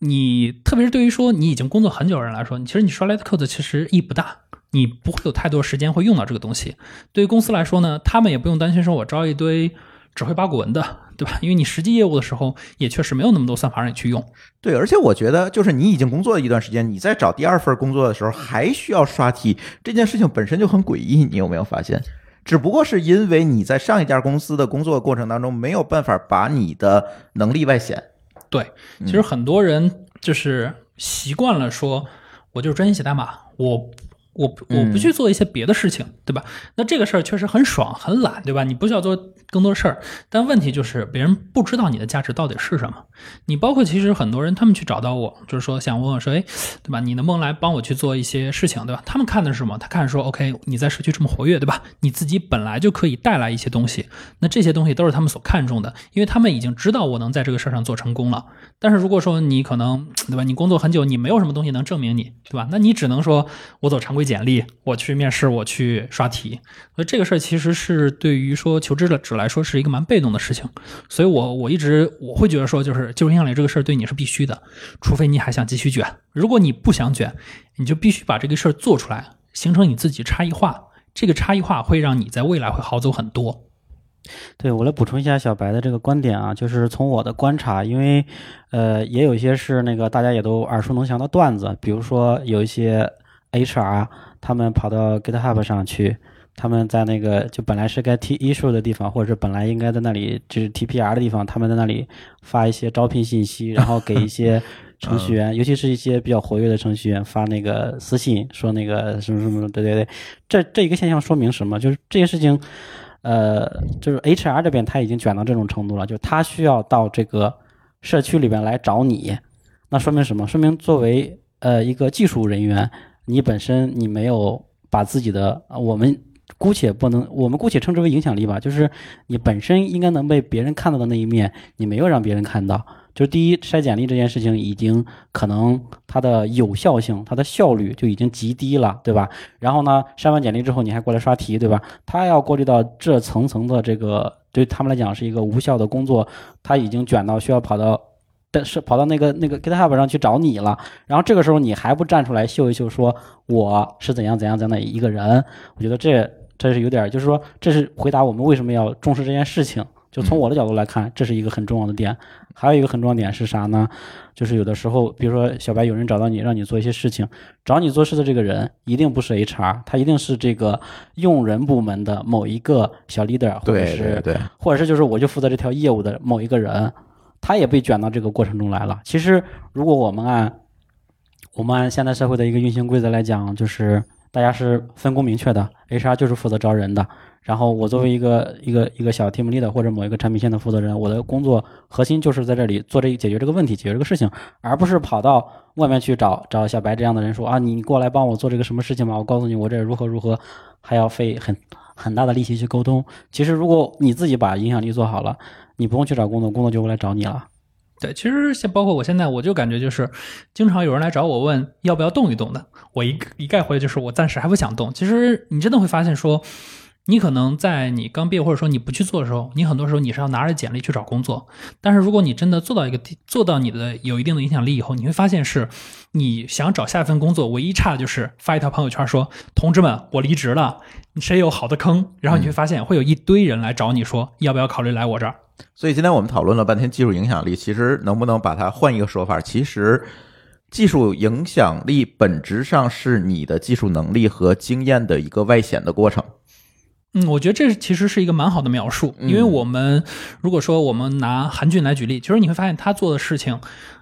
你特别是对于说你已经工作很久的人来说，其实你刷 Let Code 其实意义不大。你不会有太多时间会用到这个东西。对于公司来说呢，他们也不用担心说我招一堆只会八股文的，对吧？因为你实际业务的时候也确实没有那么多算法让你去用。对，而且我觉得，就是你已经工作了一段时间，你在找第二份工作的时候还需要刷题，这件事情本身就很诡异。你有没有发现？只不过是因为你在上一家公司的工作过程当中没有办法把你的能力外显。对，其实很多人就是习惯了说，我就是专心写代码，我。我我不去做一些别的事情，对吧？那这个事儿确实很爽，很懒，对吧？你不需要做更多事儿，但问题就是别人不知道你的价值到底是什么。你包括其实很多人他们去找到我，就是说想问我说，哎，对吧？你能不能来帮我去做一些事情，对吧？他们看的是什么？他看说，OK，你在社区这么活跃，对吧？你自己本来就可以带来一些东西，那这些东西都是他们所看重的，因为他们已经知道我能在这个事儿上做成功了。但是如果说你可能，对吧？你工作很久，你没有什么东西能证明你，对吧？那你只能说我走常规简历，我去面试，我去刷题。所以这个事儿其实是对于说求职者来说是一个蛮被动的事情。所以我我一直我会觉得说，就是技术影响力这个事儿对你是必须的，除非你还想继续卷。如果你不想卷，你就必须把这个事儿做出来，形成你自己差异化。这个差异化会让你在未来会好走很多。对我来补充一下小白的这个观点啊，就是从我的观察，因为呃也有一些是那个大家也都耳熟能详的段子，比如说有一些 HR 他们跑到 GitHub 上去，他们在那个就本来是该 T issue 的地方，或者是本来应该在那里就是 TPR 的地方，他们在那里发一些招聘信息，<laughs> 然后给一些程序员，尤其是一些比较活跃的程序员发那个私信，说那个什么什么，对对对，这这一个现象说明什么？就是这些事情。呃，就是 HR 这边他已经卷到这种程度了，就是他需要到这个社区里边来找你，那说明什么？说明作为呃一个技术人员，你本身你没有把自己的啊我们姑且不能，我们姑且称之为影响力吧，就是你本身应该能被别人看到的那一面，你没有让别人看到。就是第一，筛简历这件事情已经可能它的有效性、它的效率就已经极低了，对吧？然后呢，筛完简历之后你还过来刷题，对吧？他要过滤到这层层的这个，对他们来讲是一个无效的工作，他已经卷到需要跑到。但是跑到那个那个 GitHub 上去找你了，然后这个时候你还不站出来秀一秀，说我是怎样怎样怎样的一个人？我觉得这这是有点，就是说这是回答我们为什么要重视这件事情。就从我的角度来看，这是一个很重要的点。还有一个很重要的点是啥呢？就是有的时候，比如说小白有人找到你，让你做一些事情，找你做事的这个人一定不是 HR，他一定是这个用人部门的某一个小 leader，或者对是对对，或者是就是我就负责这条业务的某一个人，他也被卷到这个过程中来了。其实，如果我们按我们按现代社会的一个运行规则来讲，就是大家是分工明确的，HR 就是负责招人的。然后我作为一个一个一个小 team leader 或者某一个产品线的负责人，我的工作核心就是在这里做这解决这个问题，解决这个事情，而不是跑到外面去找找小白这样的人说啊，你过来帮我做这个什么事情吧，我告诉你我这如何如何，还要费很很大的力气去沟通。其实如果你自己把影响力做好了，你不用去找工作，工作就会来找你了。对，其实像包括我现在，我就感觉就是，经常有人来找我问要不要动一动的，我一一概回就是我暂时还不想动。其实你真的会发现说，你可能在你刚毕业或者说你不去做的时候，你很多时候你是要拿着简历去找工作。但是如果你真的做到一个，做到你的有一定的影响力以后，你会发现是，你想找下一份工作，唯一差的就是发一条朋友圈说，同志们，我离职了，谁有好的坑？然后你会发现会有一堆人来找你说，要不要考虑来我这儿？所以今天我们讨论了半天技术影响力，其实能不能把它换一个说法？其实技术影响力本质上是你的技术能力和经验的一个外显的过程。嗯，我觉得这其实是一个蛮好的描述，因为我们如果说我们拿韩俊来举例，其实你会发现他做的事情，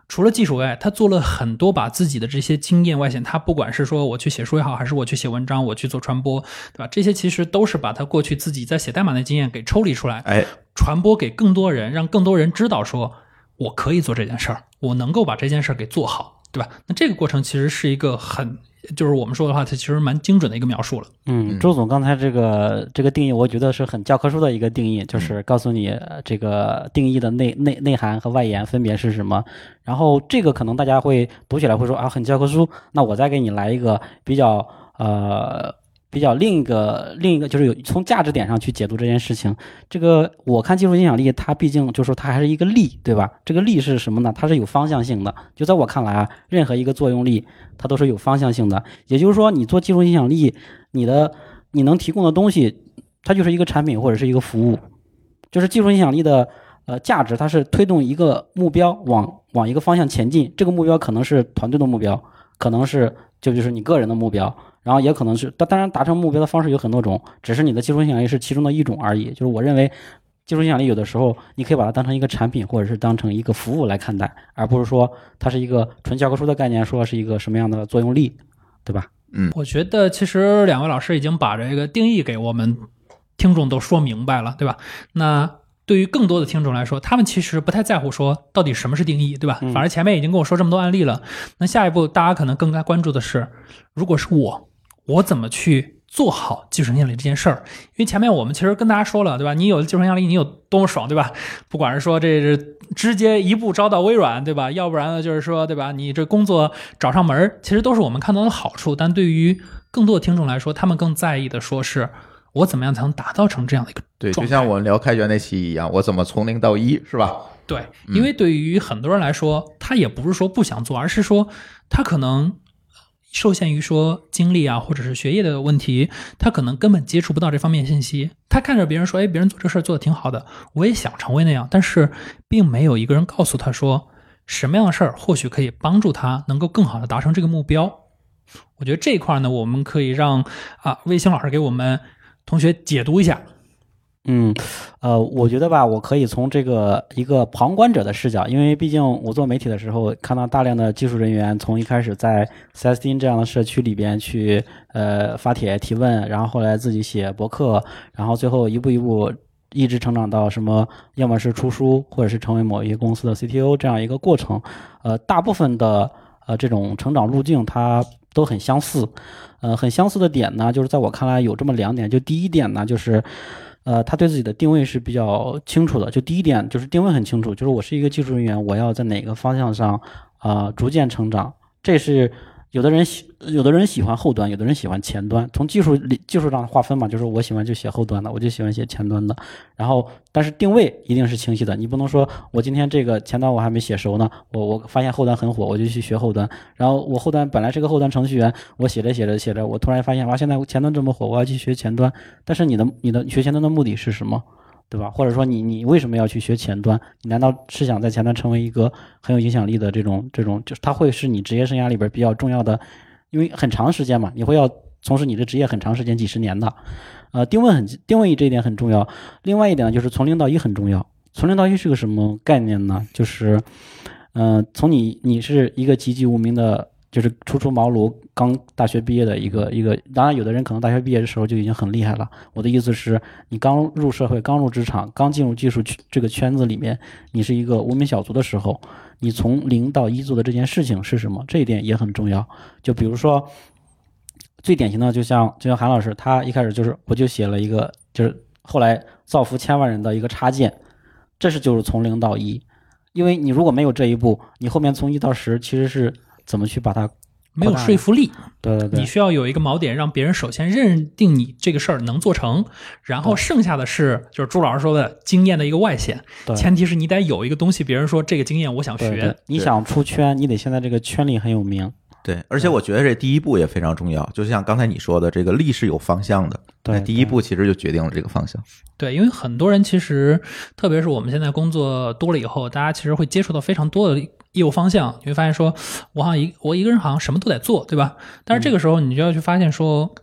除了技术外，他做了很多把自己的这些经验外显。他不管是说我去写书也好，还是我去写文章，我去做传播，对吧？这些其实都是把他过去自己在写代码的经验给抽离出来，哎，传播给更多人，让更多人知道说我可以做这件事儿，我能够把这件事儿给做好，对吧？那这个过程其实是一个很，就是我们说的话，它其实蛮精准的一个描述了。嗯，周总刚才这个这个定义，我觉得是很教科书的一个定义，就是告诉你呃这个定义的内内内涵和外延分别是什么。然后这个可能大家会读起来会说啊，很教科书。那我再给你来一个比较呃比较另一个另一个，就是有从价值点上去解读这件事情。这个我看技术影响力，它毕竟就是说它还是一个力，对吧？这个力是什么呢？它是有方向性的。就在我看来啊，任何一个作用力，它都是有方向性的。也就是说，你做技术影响力，你的你能提供的东西，它就是一个产品或者是一个服务，就是技术影响力的呃价值，它是推动一个目标往往一个方向前进。这个目标可能是团队的目标，可能是就就是你个人的目标，然后也可能是当当然达成目标的方式有很多种，只是你的技术影响力是其中的一种而已。就是我认为。技术影响力有的时候，你可以把它当成一个产品，或者是当成一个服务来看待，而不是说它是一个纯教科书的概念，说是一个什么样的作用力，对吧？嗯我觉得其实两位老师已经把这个定义给我们听众都说明白了，对吧？那对于更多的听众来说，他们其实不太在乎说到底什么是定义，对吧？反正前面已经跟我说这么多案例了，那下一步大家可能更加关注的是，如果是我，我怎么去做好技术影响力这件事儿？因为前面我们其实跟大家说了，对吧？你有技术影响力，你有多么爽，对吧？不管是说这是直接一步招到微软，对吧？要不然呢，就是说，对吧？你这工作找上门儿，其实都是我们看到的好处。但对于更多的听众来说，他们更在意的说是我怎么样才能打造成这样的一个对，就像我们聊开源那期一样，我怎么从零到一，是吧？对，因为对于很多人来说，他也不是说不想做，而是说他可能受限于说精力啊，或者是学业的问题，他可能根本接触不到这方面信息。他看着别人说，哎，别人做这事儿做的挺好的，我也想成为那样，但是并没有一个人告诉他说，什么样的事儿或许可以帮助他能够更好的达成这个目标。我觉得这一块呢，我们可以让啊卫星老师给我们同学解读一下。嗯，呃，我觉得吧，我可以从这个一个旁观者的视角，因为毕竟我做媒体的时候，看到大量的技术人员从一开始在 CSD 这样的社区里边去呃发帖提问，然后后来自己写博客，然后最后一步一步一直成长到什么，要么是出书，或者是成为某一个公司的 CTO 这样一个过程。呃，大部分的呃这种成长路径它都很相似。呃，很相似的点呢，就是在我看来有这么两点。就第一点呢，就是呃他对自己的定位是比较清楚的。就第一点就是定位很清楚，就是我是一个技术人员，我要在哪个方向上啊、逐渐成长。这是有的人喜，有的人喜欢后端，有的人喜欢前端。从技术里技术上划分嘛，就是我喜欢就写后端的，我就喜欢写前端的。然后，但是定位一定是清晰的，你不能说我今天这个前端我还没写熟呢，我我发现后端很火，我就去学后端。然后我后端本来是个后端程序员，我写着写着写着，我突然发现哇，现在前端这么火，我要去学前端。但是你的你的学前端的目的是什么？对吧？或者说你你为什么要去学前端？你难道是想在前端成为一个很有影响力的这种这种，就是它会是你职业生涯里边比较重要的，因为很长时间嘛，你会要从事你的职业很长时间，几十年的。呃，定位很定位这一点很重要。另外一点呢，就是从零到一很重要。从零到一是个什么概念呢？就是，嗯、从你你是一个籍籍无名的，就是初出茅庐、刚大学毕业的一个一个。当然，有的人可能大学毕业的时候就已经很厉害了。我的意思是，你刚入社会、刚入职场、刚进入技术这个圈子里面，你是一个无名小卒的时候，你从零到一做的这件事情是什么？这一点也很重要。就比如说，最典型的，就像就像韩老师，他一开始就是我就写了一个，就是后来造福千万人的一个插件，这是就是从零到一。因为你如果没有这一步，你后面从一到十其实是怎么去把它？没有说服力，对对对，你需要有一个锚点，让别人首先认定你这个事儿能做成，然后剩下的是就是朱老师说的经验的一个外显，对。前提是你得有一个东西，别人说这个经验我想对对。学，你想出圈，你得现在这个圈里很有名。对，而且我觉得这第一步也非常重要，就像刚才你说的，这个力是有方向的，对第一步其实就决定了这个方向。对，因为很多人其实，特别是我们现在工作多了以后，大家其实会接触到非常多的业务方向，你会发现说，我好像一我一个人好像什么都得做，对吧？但是这个时候你就要去发现说，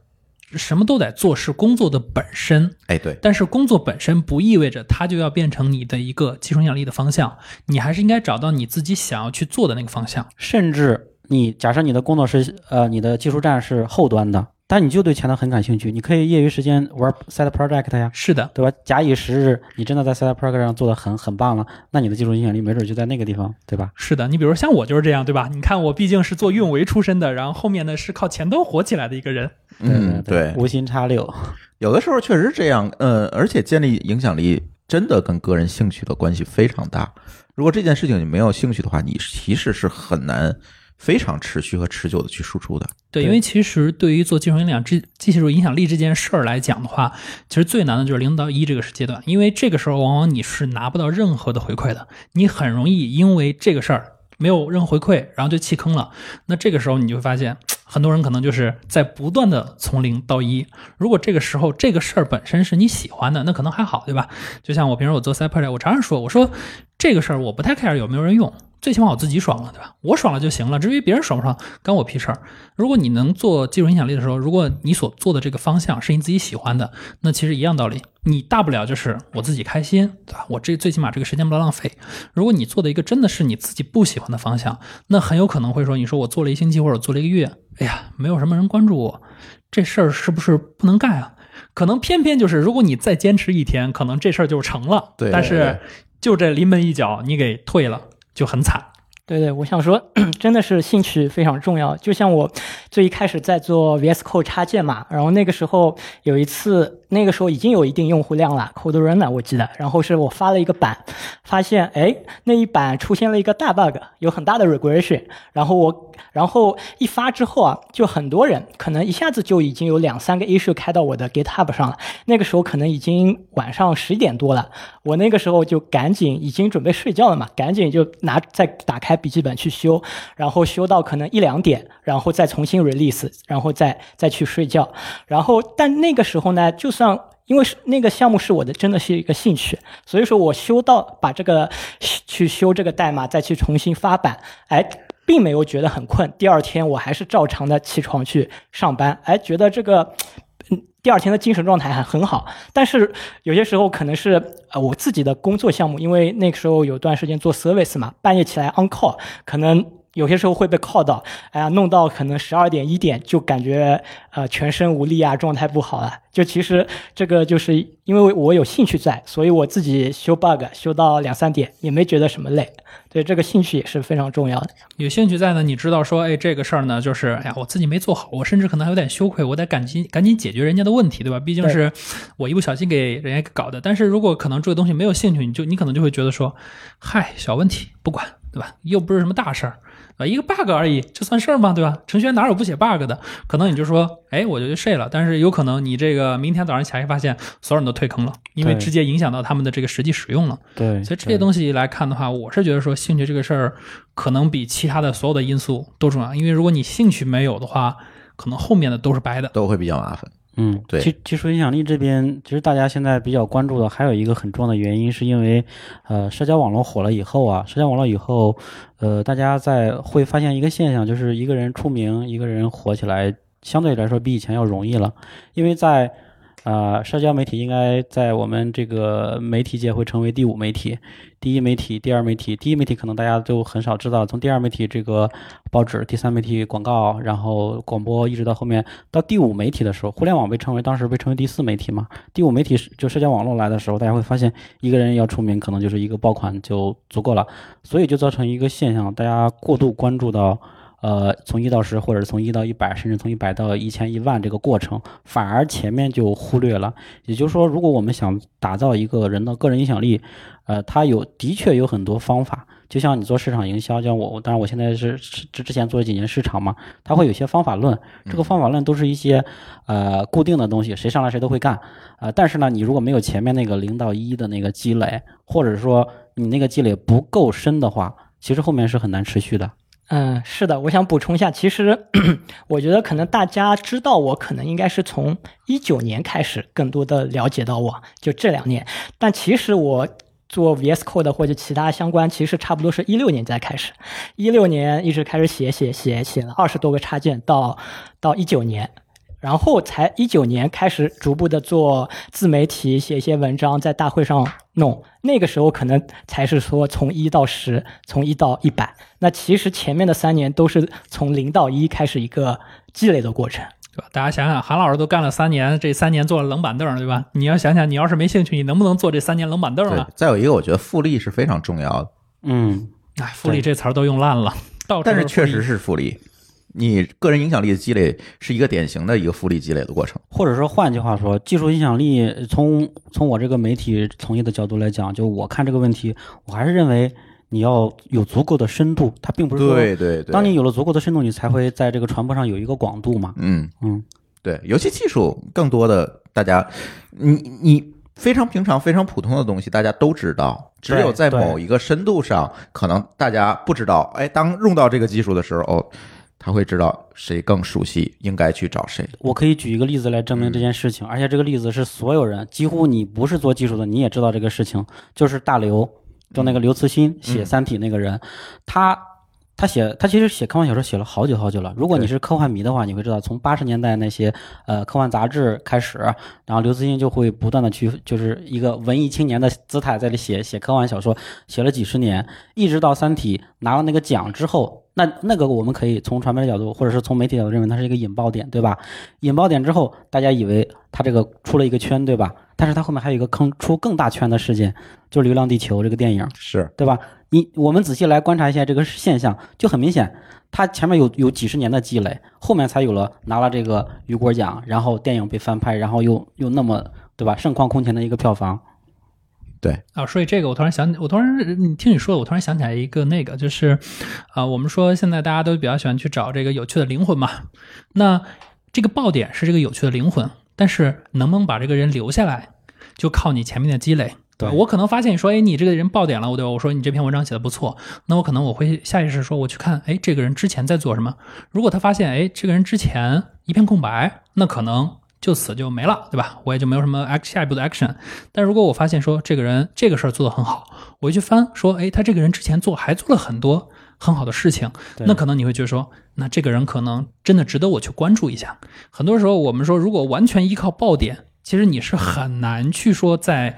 什么都得做是工作的本身，哎，对，但是工作本身不意味着它就要变成你的一个技术影响力的方向，你还是应该找到你自己想要去做的那个方向。甚至你假设你的工作是呃你的技术站是后端的，但你就对前端很感兴趣，你可以业余时间玩 side project 呀，是的，对吧？假以时日，你真的在 side project 上做的很很棒了，那你的技术影响力没准就在那个地方，对吧？是的，你比如像我就是这样，对吧？你看我毕竟是做运维出身的，然后后面呢是靠前端火起来的一个人。嗯，对，无心插柳。有的时候确实是这样，呃，而且建立影响力真的跟个人兴趣的关系非常大。如果这件事情你没有兴趣的话，你其实是很难非常持续和持久的去输出的。对，因为其实对于做技术影响这技术影响力这件事儿来讲的话，其实最难的就是零到一这个阶段，因为这个时候往往你是拿不到任何的回馈的，你很容易因为这个事儿没有任何回馈，然后就弃坑了。那这个时候你就会发现，很多人可能就是在不断的从零到一。如果这个时候这个事儿本身是你喜欢的，那可能还好，对吧？就像我平时我做 side project，我常常说，我说这个事儿我不太 care 有没有人用。最起码我自己爽了，对吧？我爽了就行了。至于别人爽不爽，干我屁事儿。如果你能做技术影响力的时候，如果你所做的这个方向是你自己喜欢的，那其实一样道理。你大不了就是我自己开心，对吧？我这最起码这个时间不浪费。如果你做的一个真的是你自己不喜欢的方向，那很有可能会说，你说我做了一星期或者做了一个月，哎呀，没有什么人关注我，这事儿是不是不能干啊？可能偏偏就是，如果你再坚持一天，可能这事儿就成了。对对但是就这临门一脚，你给退了，就很惨。对对，我想说，<clears throat> 真的是兴趣非常重要。就像我最一开始在做 VS Code 插件嘛，然后那个时候有一次，那个时候已经有一定用户量了，Code Runner 我记得，然后是我发了一个版，发现哎那一版出现了一个大 bug，有很大的 regression，然后我然后一发之后啊，就很多人可能一下子就已经有两三个 issue 开到我的 GitHub 上了，那个时候可能已经晚上十一点多了，我那个时候就赶紧已经准备睡觉了嘛，赶紧就拿再打开笔记本去修，然后修到可能一两点，然后再重新 release，然后再再去睡觉。然后但那个时候呢，就算像因为是那个项目是我的，真的是一个兴趣，所以说我修到把这个去修这个代码，再去重新发版，哎。并没有觉得很困，第二天我还是照常的起床去上班，哎，觉得这个嗯，第二天的精神状态还很好。但是有些时候可能是呃我自己的工作项目，因为那个时候有段时间做 service 嘛，半夜起来 on call，可能有些时候会被靠到，哎呀，弄到可能十二点一点就感觉呃全身无力啊，状态不好了。就其实这个就是因为我有兴趣在，所以我自己修 bug 修到两三点也没觉得什么累。对，这个兴趣也是非常重要的。有兴趣在呢，你知道说，哎，这个事儿呢，就是哎呀，我自己没做好，我甚至可能还有点羞愧，我得赶紧赶紧解决人家的问题，对吧？毕竟是我一不小心给人家搞的。但是如果可能这个东西没有兴趣，你就你可能就会觉得说，嗨，小问题不管，对吧？又不是什么大事儿。啊，一个 bug 而已，这算事儿吗？对吧？程序员哪有不写 bug 的？可能你就说，哎，我就去睡了。但是有可能你这个明天早上起来发现所有人都退坑了，因为直接影响到他们的这个实际使用了。对，所以这些东西来看的话，我是觉得说兴趣这个事儿可能比其他的所有的因素都重要。因为如果你兴趣没有的话，可能后面的都是白的。都会比较麻烦。嗯，对。技技术影响力这边，其实大家现在比较关注的还有一个很重要的原因，是因为，呃，社交网络火了以后啊，社交网络以后，呃，大家在会发现一个现象，就是一个人出名，一个人火起来，相对来说比以前要容易了，因为在呃，社交媒体应该在我们这个媒体界会成为第五媒体，第一媒体、第二媒体，第一媒体可能大家都很少知道，从第二媒体这个报纸，第三媒体广告，然后广播，一直到后面到第五媒体的时候，互联网被称为当时被称为第四媒体嘛，第五媒体就社交网络来的时候，大家会发现一个人要出名，可能就是一个爆款就足够了，所以就造成一个现象，大家过度关注到。呃，从一到十，或者是从一到一百，甚至从一百到一千、一万这个过程，反而前面就忽略了。也就是说，如果我们想打造一个人的个人影响力，呃，他有的确有很多方法。就像你做市场营销，像我，当然我现在是之之前做了几年市场嘛，它会有些方法论。这个方法论都是一些呃固定的东西，谁上来谁都会干。呃，但是呢，你如果没有前面那个零到一的那个积累，或者说你那个积累不够深的话，其实后面是很难持续的。嗯，是的，我想补充一下，其实我觉得可能大家知道我，可能应该是从一九年开始更多的了解到我，就这两年。但其实我做 VS Code 或者其他相关，其实差不多是一六年才开始，一六年一直开始写写写写了二十多个插件，到到一九年。然后才一九年开始逐步的做自媒体，写一些文章，在大会上弄。那个时候可能才是说从一到十，从一到一百。那其实前面的三年都是从零到一开始一个积累的过程。对吧？大家想想，韩老师都干了三年，这三年做了冷板凳，对吧？你要想想，你要是没兴趣，你能不能做这三年冷板凳对啊？，再有一个，我觉得复利是非常重要的，嗯，哎，复利这词儿都用烂了，到处但是确实是复利。你个人影响力的积累是一个典型的一个复利积累的过程。或者说换句话说，技术影响力从从我这个媒体从业的角度来讲，就我看这个问题，我还是认为你要有足够的深度，它并不是说对对对，当你有了足够的深度，你才会在这个传播上有一个广度嘛。嗯嗯，对，尤其技术更多的大家，你你非常平常、非常普通的东西，大家都知道。只有在某一个深度上，可能大家不知道。哎，当用到这个技术的时候，哦，他会知道谁更熟悉，应该去找谁。我可以举一个例子来证明这件事情，而且这个例子是所有人，几乎你不是做技术的，你也知道这个事情，就是大刘，就那个刘慈欣写《三体》那个人，他。他写，他其实写科幻小说写了好久好久了。如果你是科幻迷的话，你会知道，从八十年代那些呃科幻杂志开始，然后刘慈欣就会不断的去，就是一个文艺青年的姿态在这里写写科幻小说，写了几十年，一直到《三体》拿了那个奖之后，那那个我们可以从传媒的角度，或者是从媒体角度认为它是一个引爆点，对吧？引爆点之后，大家以为它这个出了一个圈，对吧？但是它后面还有一个坑出更大圈的事件，就是《流浪地球》这个电影，是，对吧？你我们仔细来观察一下这个现象，就很明显，它前面有有几十年的积累，后面才有了拿了这个雨果奖，然后电影被翻拍，然后又又那么对吧？盛况空前的一个票房，啊，所以这个我突然想，我突然你听你说的，我突然想起来一个那个，就是，啊、我们说现在大家都比较喜欢去找这个有趣的灵魂嘛，那这个爆点是这个有趣的灵魂，但是能不能把这个人留下来，就靠你前面的积累。对我可能发现你说，哎，你这个人爆点了，我对吧？我说你这篇文章写的不错，那我可能我会下意识说，我去看，哎，这个人之前在做什么？如果他发现，哎，这个人之前一片空白，那可能就此就没了，对吧？我也就没有什么 act 下一步的 action。但如果我发现说这个人这个事儿做得很好，我一去翻说，哎，他这个人之前做还做了很多很好的事情，那可能你会觉得说，那这个人可能真的值得我去关注一下。很多时候我们说，如果完全依靠爆点，其实你是很难去说在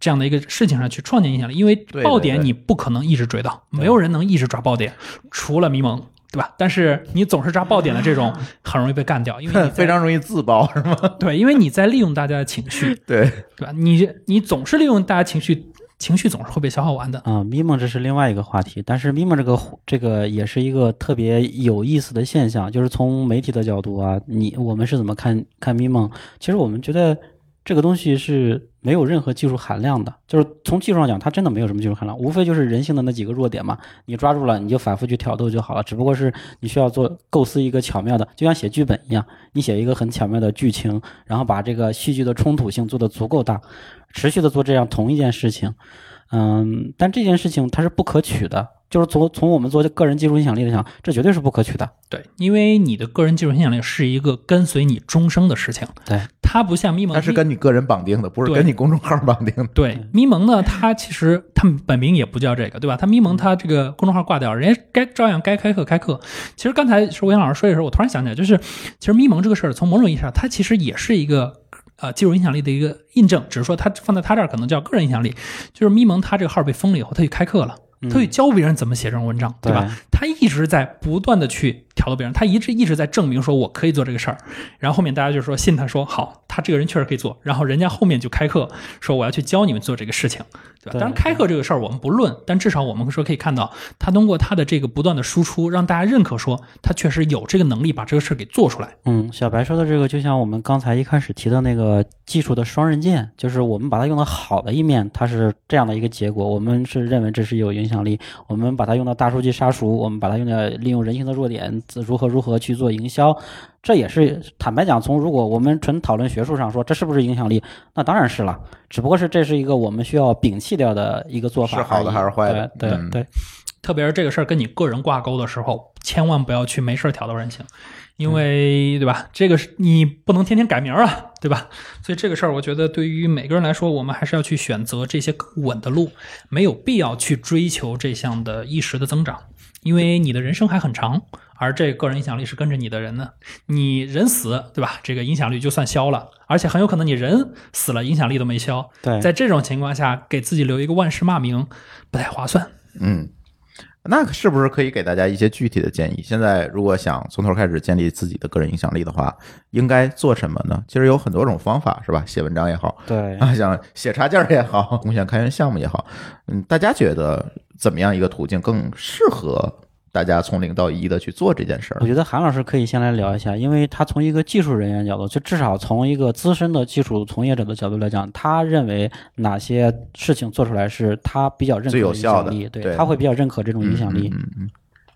这样的一个事情上去创建影响力，因为爆点你不可能一直追到，没有人能一直抓爆点，除了迷蒙。对吧？但是你总是抓爆点的这种，很容易被干掉，因为你 <laughs> 非常容易自爆，是吗？<laughs> 对，因为你在利用大家的情绪，对，对吧？你你总是利用大家情绪，情绪总是会被消耗完的。啊、咪蒙这是另外一个话题，但是咪蒙这个这个也是一个特别有意思的现象，就是从媒体的角度啊，你我们是怎么看看咪蒙？其实我们觉得这个东西是没有任何技术含量的，就是从技术上讲，它真的没有什么技术含量，无非就是人性的那几个弱点嘛，你抓住了，你就反复去挑逗就好了。只不过是你需要做构思一个巧妙的，就像写剧本一样，你写一个很巧妙的剧情，然后把这个戏剧的冲突性做得足够大，持续的做这样同一件事情。嗯，但这件事情它是不可取的，就是从从我们做个人技术影响力来讲，这绝对是不可取的。对，因为你的个人技术影响力是一个跟随你终生的事情，对，它不像咪蒙，它是跟你个人绑定的，不是跟你公众号绑定的。对咪蒙呢，它其实它本名也不叫这个，对吧？它咪蒙它这个公众号挂掉，人家该照样该开课开课。其实刚才是吴阳老师说的时候，我突然想起来，就是其实咪蒙这个事儿，从某种意义上，它其实也是一个。呃，技术影响力的一个印证，只是说他放在他这儿可能叫个人影响力。就是咪蒙，他这个号被封了以后，他去开课了，他去教别人怎么写这种文章，对吧？他一直在不断的去挑逗别人，他一直一直在证明说我可以做这个事儿。然后后面大家就说信他说好，他这个人确实可以做。然后人家后面就开课说我要去教你们做这个事情，对吧？对当然开课这个事儿我们不论，但至少我们说可以看到他通过他的这个不断的输出，让大家认可说他确实有这个能力把这个事儿给做出来。嗯，小白说的这个，就像我们刚才一开始提的那个技术的双刃剑，就是我们把它用到好的一面，它是这样的一个结果，我们是认为这是有影响力；我们把它用到大数据杀熟，我们把它用到利用人性的弱点，如何如何去做营销，这也是坦白讲，从如果我们纯讨论学术上说这是不是影响力，那当然是了，只不过是这是一个我们需要摒弃掉的一个做法，是好的还是坏的对对嗯对，特别是这个事儿跟你个人挂钩的时候，千万不要去没事儿挑逗人情，因为对吧？这个是你不能天天改名儿啊，对吧？所以这个事儿，我觉得对于每个人来说，我们还是要去选择这些更稳的路，没有必要去追求这项的一时的增长，因为你的人生还很长，而这个个人影响力是跟着你的人呢。你人死，对吧？这个影响力就算消了，而且很有可能你人死了，影响力都没消。对在这种情况下，给自己留一个万世骂名，不太划算。嗯，那是不是可以给大家一些具体的建议？现在如果想从头开始建立自己的个人影响力的话，应该做什么呢？其实有很多种方法，是吧？写文章也好，对啊，想写插件儿也好，<laughs> 贡献开源项目也好，嗯，大家觉得怎么样一个途径更适合大家从零到一的去做这件事儿我？觉得韩老师可以先来聊一下，因为他从一个技术人员角度，就至少从一个资深的技术从业者的角度来讲，他认为哪些事情做出来是他比较认可最有影响效的力，对对他会比较认可这种影响力。嗯嗯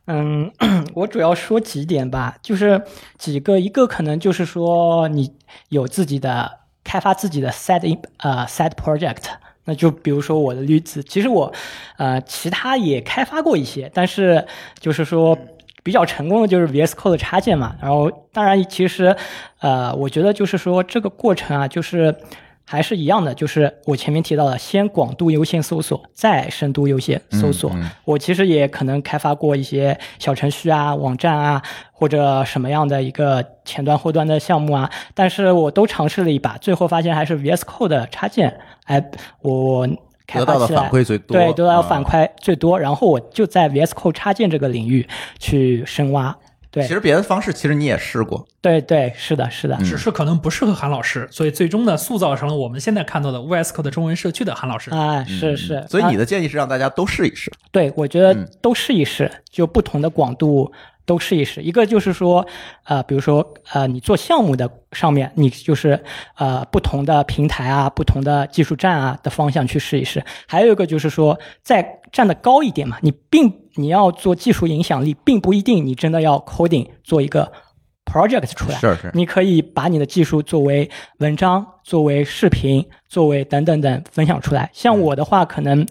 嗯嗯，我主要说几点吧，就是几个，一个可能就是说你有自己的开发自己的 side in 呃 side project，那就比如说我的例子，其实我呃其他也开发过一些，但是就是说比较成功的就是 VS Code 的插件嘛，然后当然其实呃我觉得就是说这个过程啊，就是。还是一样的，就是我前面提到的，先广度优先搜索，再深度优先搜索。嗯嗯我其实也可能开发过一些小程序啊、网站啊，或者什么样的一个前端后端的项目啊，但是我都尝试了一把，最后发现还是 VS Code 的插件，哎，我开得到的发起来反馈最多，对，得到反馈最多，然后我就在 VS Code 插件这个领域去深挖。对。其实别的方式其实你也试过，对对，是的，是的，嗯。只是可能不适合韩老师，所以最终呢，塑造成了我们现在看到的 VS Code 中文社区的韩老师。啊，是是，嗯所以啊你的建议是让大家都试一试。对，我觉得嗯。都试一试，就不同的广度都试一试。一个就是说，呃，比如说，呃，你做项目的上面，你就是呃不同的平台啊、不同的技术站啊的方向去试一试。还有一个就是说，再站得高一点嘛，你并你要做技术影响力，并不一定你真的要 coding 做一个 project 出来。是是，你可以把你的技术作为文章、作为视频、作为等等等分享出来。像我的话，可能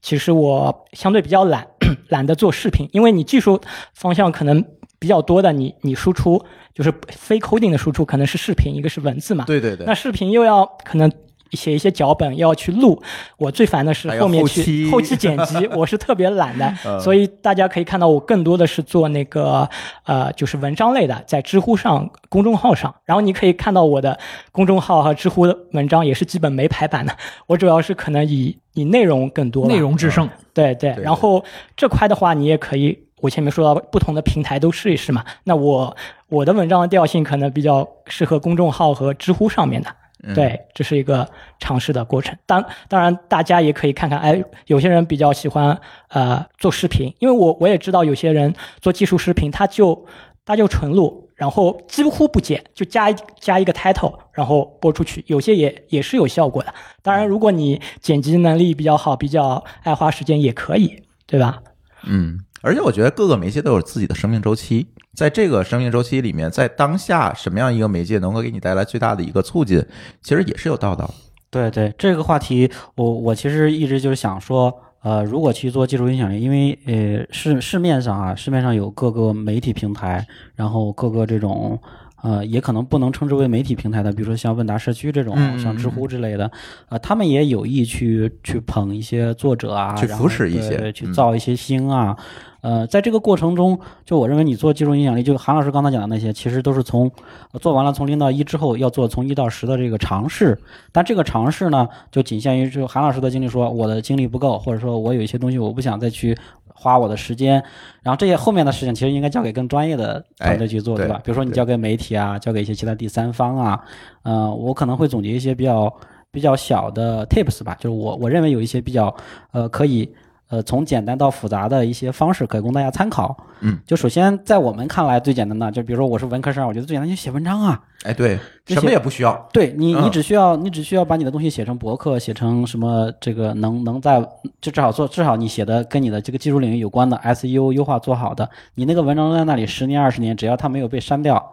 其实我相对比较懒，懒得做视频，因为你技术方向可能比较多的，你你输出就是非 coding 的输出，可能是视频，一个是文字嘛。对对对那，视频又要可能写一些脚本，要去录。我最烦的是后面后期去后期剪辑，我是特别懒的，<laughs> 嗯所以大家可以看到我更多的是做那个呃，就是文章类的，在知乎上公众号上。然后你可以看到我的公众号和知乎的文章也是基本没排版的，我主要是可能以以内容更多，内容制胜。对对，对然后这块的话，你也可以，我前面说到不同的平台都试一试嘛。那我我的文章的调性可能比较适合公众号和知乎上面的，嗯对，这是一个尝试的过程。当当然，大家也可以看看，哎，有些人比较喜欢呃做视频，因为我我也知道有些人做技术视频，他就他就纯录，然后几乎不剪，就加一加一个 title，然后播出去，有些也也是有效果的。当然，如果你剪辑能力比较好，比较爱花时间，也可以，对吧？嗯，而且我觉得各个媒介都有自己的生命周期，在这个生命周期里面，在当下什么样一个媒介能够给你带来最大的一个促进，其实也是有道道。对对，这个话题我我其实一直就是想说，呃，如果去做技术影响力，因为呃市市面上啊，市面上有各个媒体平台，然后各个这种呃也可能不能称之为媒体平台的，比如说像问答社区这种，像知乎之类的，呃，他们也有意去去捧一些作者啊，去扶持一些对去嗯造一些星啊。呃，在这个过程中，就我认为你做技术影响力，就韩老师刚才讲的那些，其实都是从呃做完了从零到一之后，要做从一到十的这个尝试。但这个尝试呢，就仅限于就韩老师的经历说，我的精力不够，或者说我有一些东西我不想再去花我的时间。然后这些后面的事情，其实应该交给更专业的团队去做，哎对吧？比如说你交给媒体啊，交给一些其他第三方啊，呃，我可能会总结一些比较比较小的 tips 吧，就是我我认为有一些比较呃可以。呃，从简单到复杂的一些方式可以供大家参考。嗯，就首先在我们看来最简单的，就比如说我是文科生，我觉得最简单就写文章啊。哎，对，什么也不需要。对你，嗯你只需要你只需要把你的东西写成博客，写成什么这个能能在就至少做至少你写的跟你的这个技术领域有关的 SEO 优化做好的，你那个文章在那里十年二十年，只要它没有被删掉，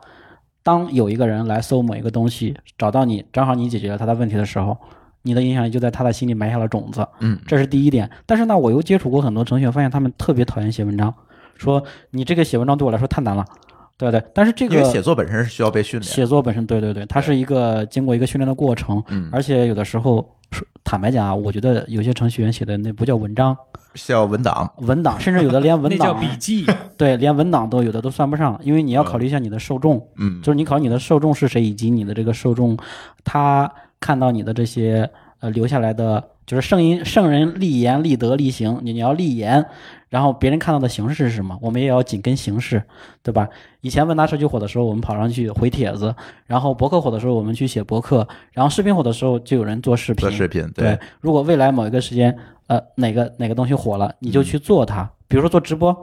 当有一个人来搜某一个东西，找到你，正好你解决了他的问题的时候，你的影响力就在他的心里埋下了种子。嗯，这是第一点。但是呢，我又接触过很多程序员，发现他们特别讨厌写文章，说你这个写文章对我来说太难了，对不对？但是这个因为写作本身是需要被训练。写作本身，对对对，它是一个经过一个训练的过程，嗯，而且有的时候，说坦白讲啊，我觉得有些程序员写的那不叫文章，叫文档。文档，甚至有的连文 <laughs> 那叫档，笔记。对，连文档都有的都算不上，因为你要考虑一下你的受众，嗯，就是你考虑你的受众是谁，以及你的这个受众，他看到你的这些呃留下来的，就是圣因圣人立言立德立行，你你要立言，然后别人看到的形式是什么，我们也要紧跟形式，对吧？以前问答社区火的时候，我们跑上去回帖子，然后博客火的时候，我们去写博客，然后视频火的时候，就有人做视频。做视频，对，如果未来某一个时间，呃，哪个哪个东西火了，你就去做它，比如说做直播。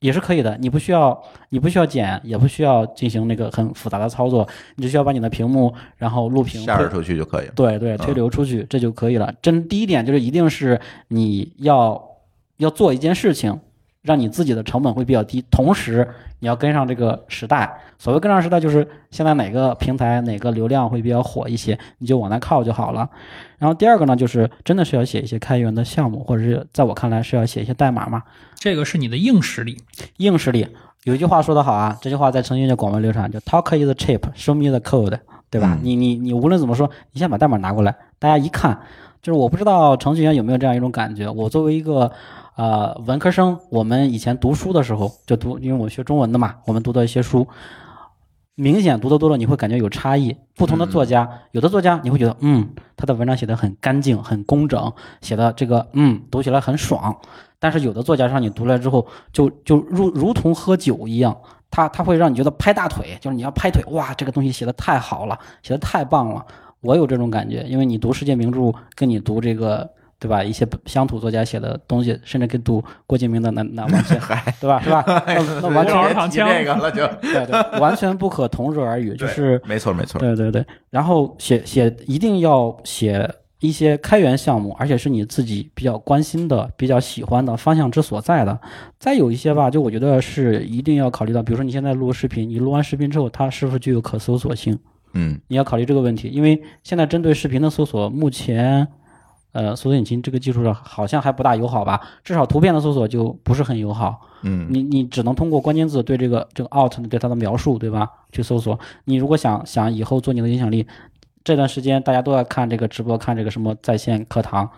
也是可以的，你不需要，你不需要剪，也不需要进行那个很复杂的操作，你只需要把你的屏幕，然后录屏推下出去就可以了。对对，推流出去、这就可以了。真第一点就是一定是你要要做一件事情，让你自己的成本会比较低，同时你要跟上这个时代。所谓跟上时代，就是现在哪个平台哪个流量会比较火一些，你就往那靠就好了。然后第二个呢，就是真的是要写一些开源的项目，或者是在我看来是要写一些代码嘛，这个是你的硬实力。硬实力。有一句话说得好啊，这句话在程序员界广为流传，叫 “Talk is cheap, show me the code”，对吧？嗯你你你无论怎么说，你先把代码拿过来，大家一看，就是我不知道程序员有没有这样一种感觉。我作为一个呃文科生，我们以前读书的时候就读，因为我学中文的嘛，我们读的一些书，明显读得多了，你会感觉有差异。不同的作家，有的作家你会觉得，嗯，他的文章写得很干净、很工整，写的这个，嗯，读起来很爽。但是有的作家让你读来之后，就就如如同喝酒一样，他他会让你觉得拍大腿，就是你要拍腿，哇，这个东西写的太好了，写的太棒了。我有这种感觉，因为你读世界名著，跟你读这个。对吧？一些乡土作家写的东西，甚至跟读郭敬明的那那完全，对吧？是吧？<laughs> 那那完全躺枪这个了就。对对，完全不可同日而语，就是没错没错。对对对，然后写写一定要写一些开源项目，而且是你自己比较关心的、比较喜欢的方向之所在的。再有一些吧，就我觉得是一定要考虑到，比如说你现在录视频，你录完视频之后，它是不是具有可搜索性？嗯你要考虑这个问题，因为现在针对视频的搜索，目前。呃，搜索引擎这个技术上好像还不大友好吧？至少图片的搜索就不是很友好。嗯，你你只能通过关键字对这个这个 out 对它的描述，对吧？去搜索。你如果想想以后做你的影响力，这段时间大家都在看这个直播，看这个什么在线课堂，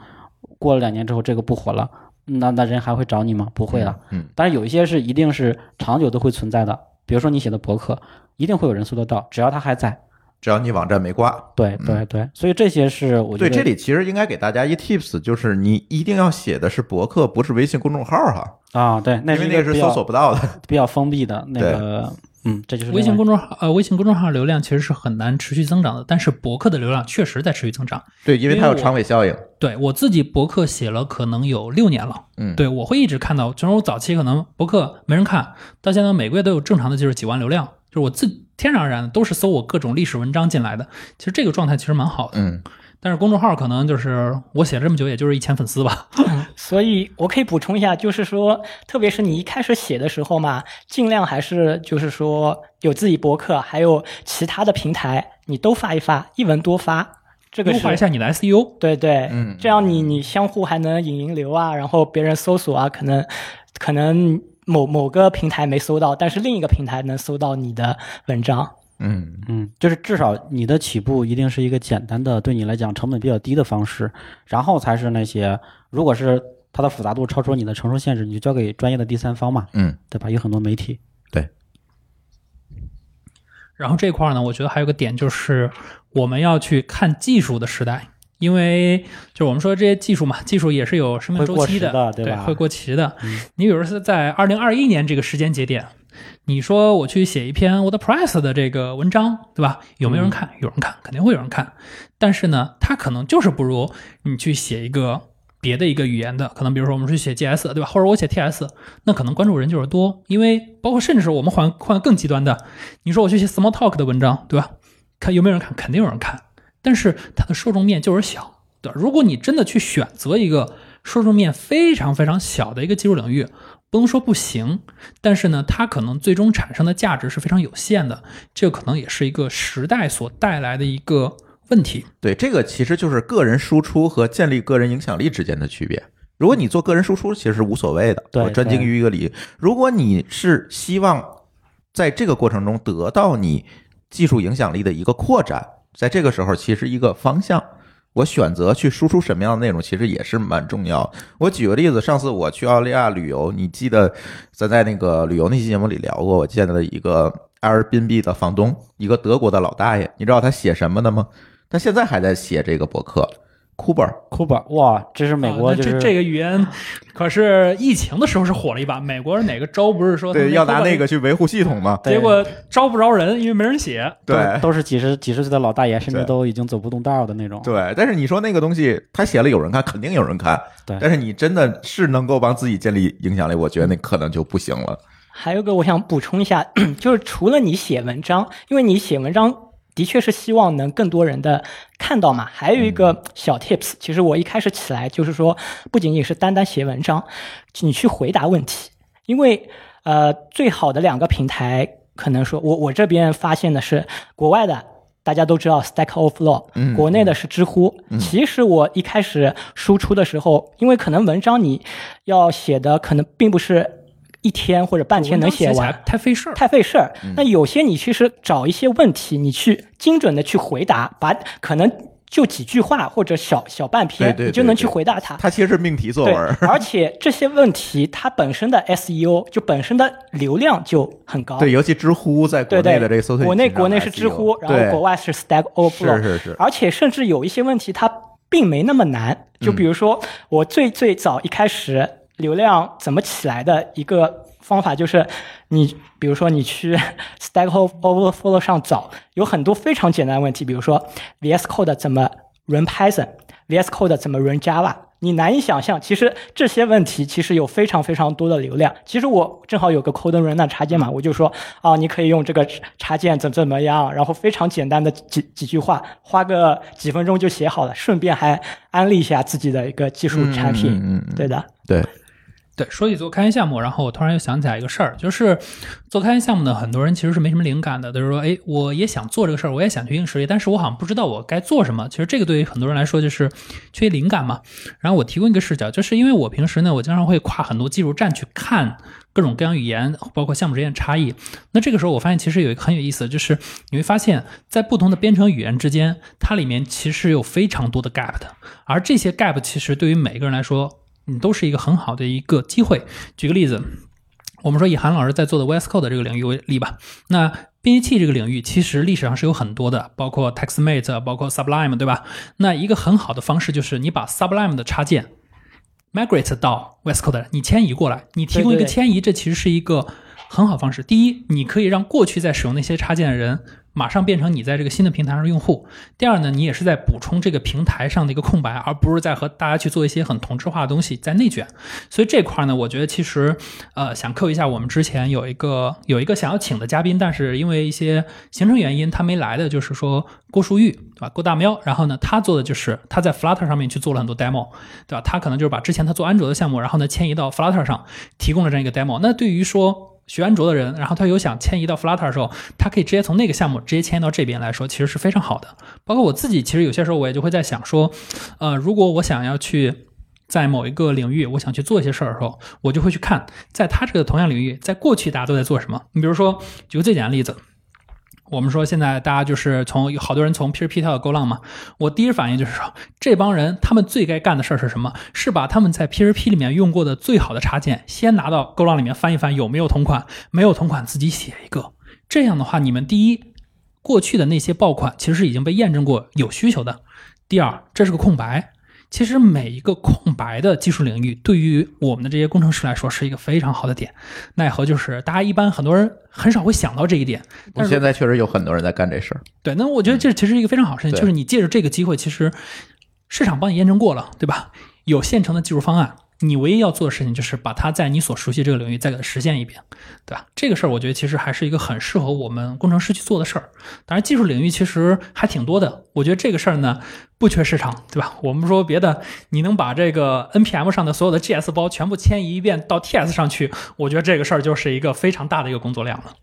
过了两年之后这个不火了，那那人还会找你吗？不会了。嗯，但是有一些是一定是长久都会存在的，比如说你写的博客，一定会有人搜得到，只要它还在。只要你网站没挂。对对对，所以这些是我觉对，这里其实应该给大家一 tips，就是你一定要写的是博客，不是微信公众号哈，啊，对，那因为那个是搜索不到的。比较封闭的那个，嗯，这就是微信公众号呃，微信公众号流量其实是很难持续增长的，但是博客的流量确实在持续增长。对，因为它有长尾效应。对我自己博客写了可能有六年了，嗯，对我会一直看到，就是我早期可能博客没人看，到现在每个月都有正常的就是几万流量，就是我自天然而然的都是搜我各种历史文章进来的，其实这个状态其实蛮好的。嗯，但是公众号可能就是我写了这么久，也就是一千粉丝吧。所以我可以补充一下，就是说，特别是你一开始写的时候嘛，尽量还是就是说有自己博客，还有其他的平台，你都发一发，一文多发，这个是优化一下你的 E SEO。对对，嗯这样你你相互还能引引流啊，然后别人搜索啊，可能可能某某个平台没搜到，但是另一个平台能搜到你的文章。嗯，嗯，就是至少你的起步一定是一个简单的，对你来讲成本比较低的方式，然后才是那些，如果是它的复杂度超出你的承受限制，你就交给专业的第三方嘛，嗯，对吧？有很多媒体。对，然后这块儿呢，我觉得还有个点就是我们要去看技术的时代，因为就是我们说这些技术嘛，技术也是有生命周期的对吧会过期的。嗯你比如说在二零二一年这个时间节点，你说我去写一篇 WordPress 的这个文章，对吧？有没有人看？有人看，肯定会有人看。但是呢，它可能就是不如你去写一个别的一个语言的，可能比如说我们去写 GS，对吧？或者我写 TS，那可能关注人就是多，因为包括甚至是我们换换更极端的，你说我去写 Small Talk 的文章，对吧？看有没有人看，肯定有人看，但是它的受众面就是小，对吧？如果你真的去选择一个受众面非常非常小的一个技术领域，不能说不行，但是呢，它可能最终产生的价值是非常有限的，这个可能也是一个时代所带来的一个问题。对，这个其实就是个人输出和建立个人影响力之间的区别。如果你做个人输出，其实是无所谓的，对我专精于一个领域。如果你是希望在这个过程中得到你技术影响力的一个扩展，在这个时候，其实一个方向，我选择去输出什么样的内容，其实也是蛮重要。我举个例子，上次我去澳大利亚旅游，你记得咱在那个旅游那期节目里聊过，我见到的一个 Airbnb 的房东，一个德国的老大爷，你知道他写什么的吗？他现在还在写这个博客库巴，哇，这是美国就是、啊这这个语言，<laughs> 可是疫情的时候是火了一把。美国哪个州不是说对，要拿那那个去维护系统嘛？结果招不着人，因为没人写。对都是几十几十岁的老大爷，甚至都已经走不动道的那种。对，但是你说那个东西，他写了有人看，肯定有人看。对但是你真的是能够帮自己建立影响力，我觉得那可能就不行了。还有一个我想补充一下，<clears throat> 就是除了你写文章，因为你写文章的确是希望能更多人的看到嘛。还有一个小 tips，其实我一开始起来就是说，不仅仅是单单写文章，你去回答问题，因为呃，最好的两个平台，可能说我我这边发现的是国外的。大家都知道 Stack Overflow，嗯国内的是知乎。其实我一开始输出的时候，因为可能文章你要写的可能并不是一天或者半天能写完太费事儿。太费事儿。嗯那有些你其实找一些问题，你去精准的去回答，把可能就几句话或者小小半篇，你就能去回答它。它其实是命题作文。，而且这些问题它本身的 SEO 就本身的流量就很高。对，尤其知乎在国内的这个搜索引擎国内国内是知乎，然后国外是 Stack Overflow，是是是而且甚至有一些问题它并没那么难，就嗯比如说我最最早一开始流量怎么起来的一个方法就是，你比如说你去 <laughs> Stack Overflow 上找，有很多非常简单的问题，比如说 VS Code 怎么 run Python，VS Code 怎么 run Java。你难以想象，其实这些问题其实有非常非常多的流量。其实我正好有个 Code Runner 插件嘛，我就说啊，你可以用这个插件怎么怎么样，然后非常简单的几几句话，花个几分钟就写好了，顺便还安利一下自己的一个技术产品。嗯嗯对的，对，对，说起做开源项目，然后我突然又想起来一个事儿，就是做开源项目呢，很多人其实是没什么灵感的，就是说，哎，我也想做这个事儿，我也想去硬实力，但是我好像不知道我该做什么。其实这个对于很多人来说就是缺灵感嘛。然后我提供一个视角，就是因为我平时呢，我经常会跨很多技术站去看各种各样语言，包括项目之间的差异。那这个时候我发现其实有一个很有意思，就是你会发现在不同的编程语言之间，它里面其实有非常多的 gap 的，而这些 gap 其实对于每一个人来说。你都是一个很好的一个机会。举个例子，我们说以韩老师在做的 VS Code 这个领域为例吧。那编辑器这个领域其实历史上是有很多的，包括 TextMate，包括 Sublime，对吧？那一个很好的方式就是你把 Sublime 的插件 migrate 到 VS Code，你迁移过来，你提供一个迁移，这其实是一个很好方式。第一，你可以让过去在使用那些插件的人。马上变成你在这个新的平台上用户。第二呢，你也是在补充这个平台上的一个空白，而不是在和大家去做一些很同质化的东西在内卷。所以这块呢，我觉得其实呃想扣一下，我们之前有一个有一个想要请的嘉宾，但是因为一些行程原因他没来的，就是说郭书玉，对吧？郭大喵。然后呢，他做的就是他在 Flutter 上面去做了很多 demo，对吧？他可能就是把之前他做安卓的项目，然后呢迁移到 Flutter 上，提供了这样一个 demo。那对于说学安卓的人，然后他有想迁移到 Flutter 的时候，他可以直接从那个项目直接迁移到这边来说，其实是非常好的。包括我自己，其实有些时候我也就会在想说，呃，如果我想要去在某一个领域，我想去做一些事儿的时候，我就会去看，在他这个同样领域，在过去大家都在做什么。你比如说，举个最简单的例子。我们说现在大家就是从有好多人从 P2P 跳到 Go 浪嘛，我第一反应就是说，这帮人他们最该干的事儿是什么？是把他们在 P2P 里面用过的最好的插件先拿到 Go 浪里面翻一翻，有没有同款？没有同款自己写一个。这样的话，你们第一，过去的那些爆款其实是已经被验证过有需求的；第二，这是个空白。其实每一个空白的技术领域，对于我们的这些工程师来说，是一个非常好的点。奈何就是大家一般很多人很少会想到这一点。但是现在确实有很多人在干这事儿。对，那我觉得这其实是一个非常好的事情，就是你借着这个机会，其实市场帮你验证过了，对吧？有现成的技术方案。你唯一要做的事情就是把它在你所熟悉这个领域再给它实现一遍，对吧？这个事儿我觉得其实还是一个很适合我们工程师去做的事儿。当然，技术领域其实还挺多的。我觉得这个事儿呢不缺市场，对吧？我们说别的，你能把这个 npm 上的所有的 GS 包全部迁移一遍到 TS 上去，我觉得这个事儿就是一个非常大的一个工作量了。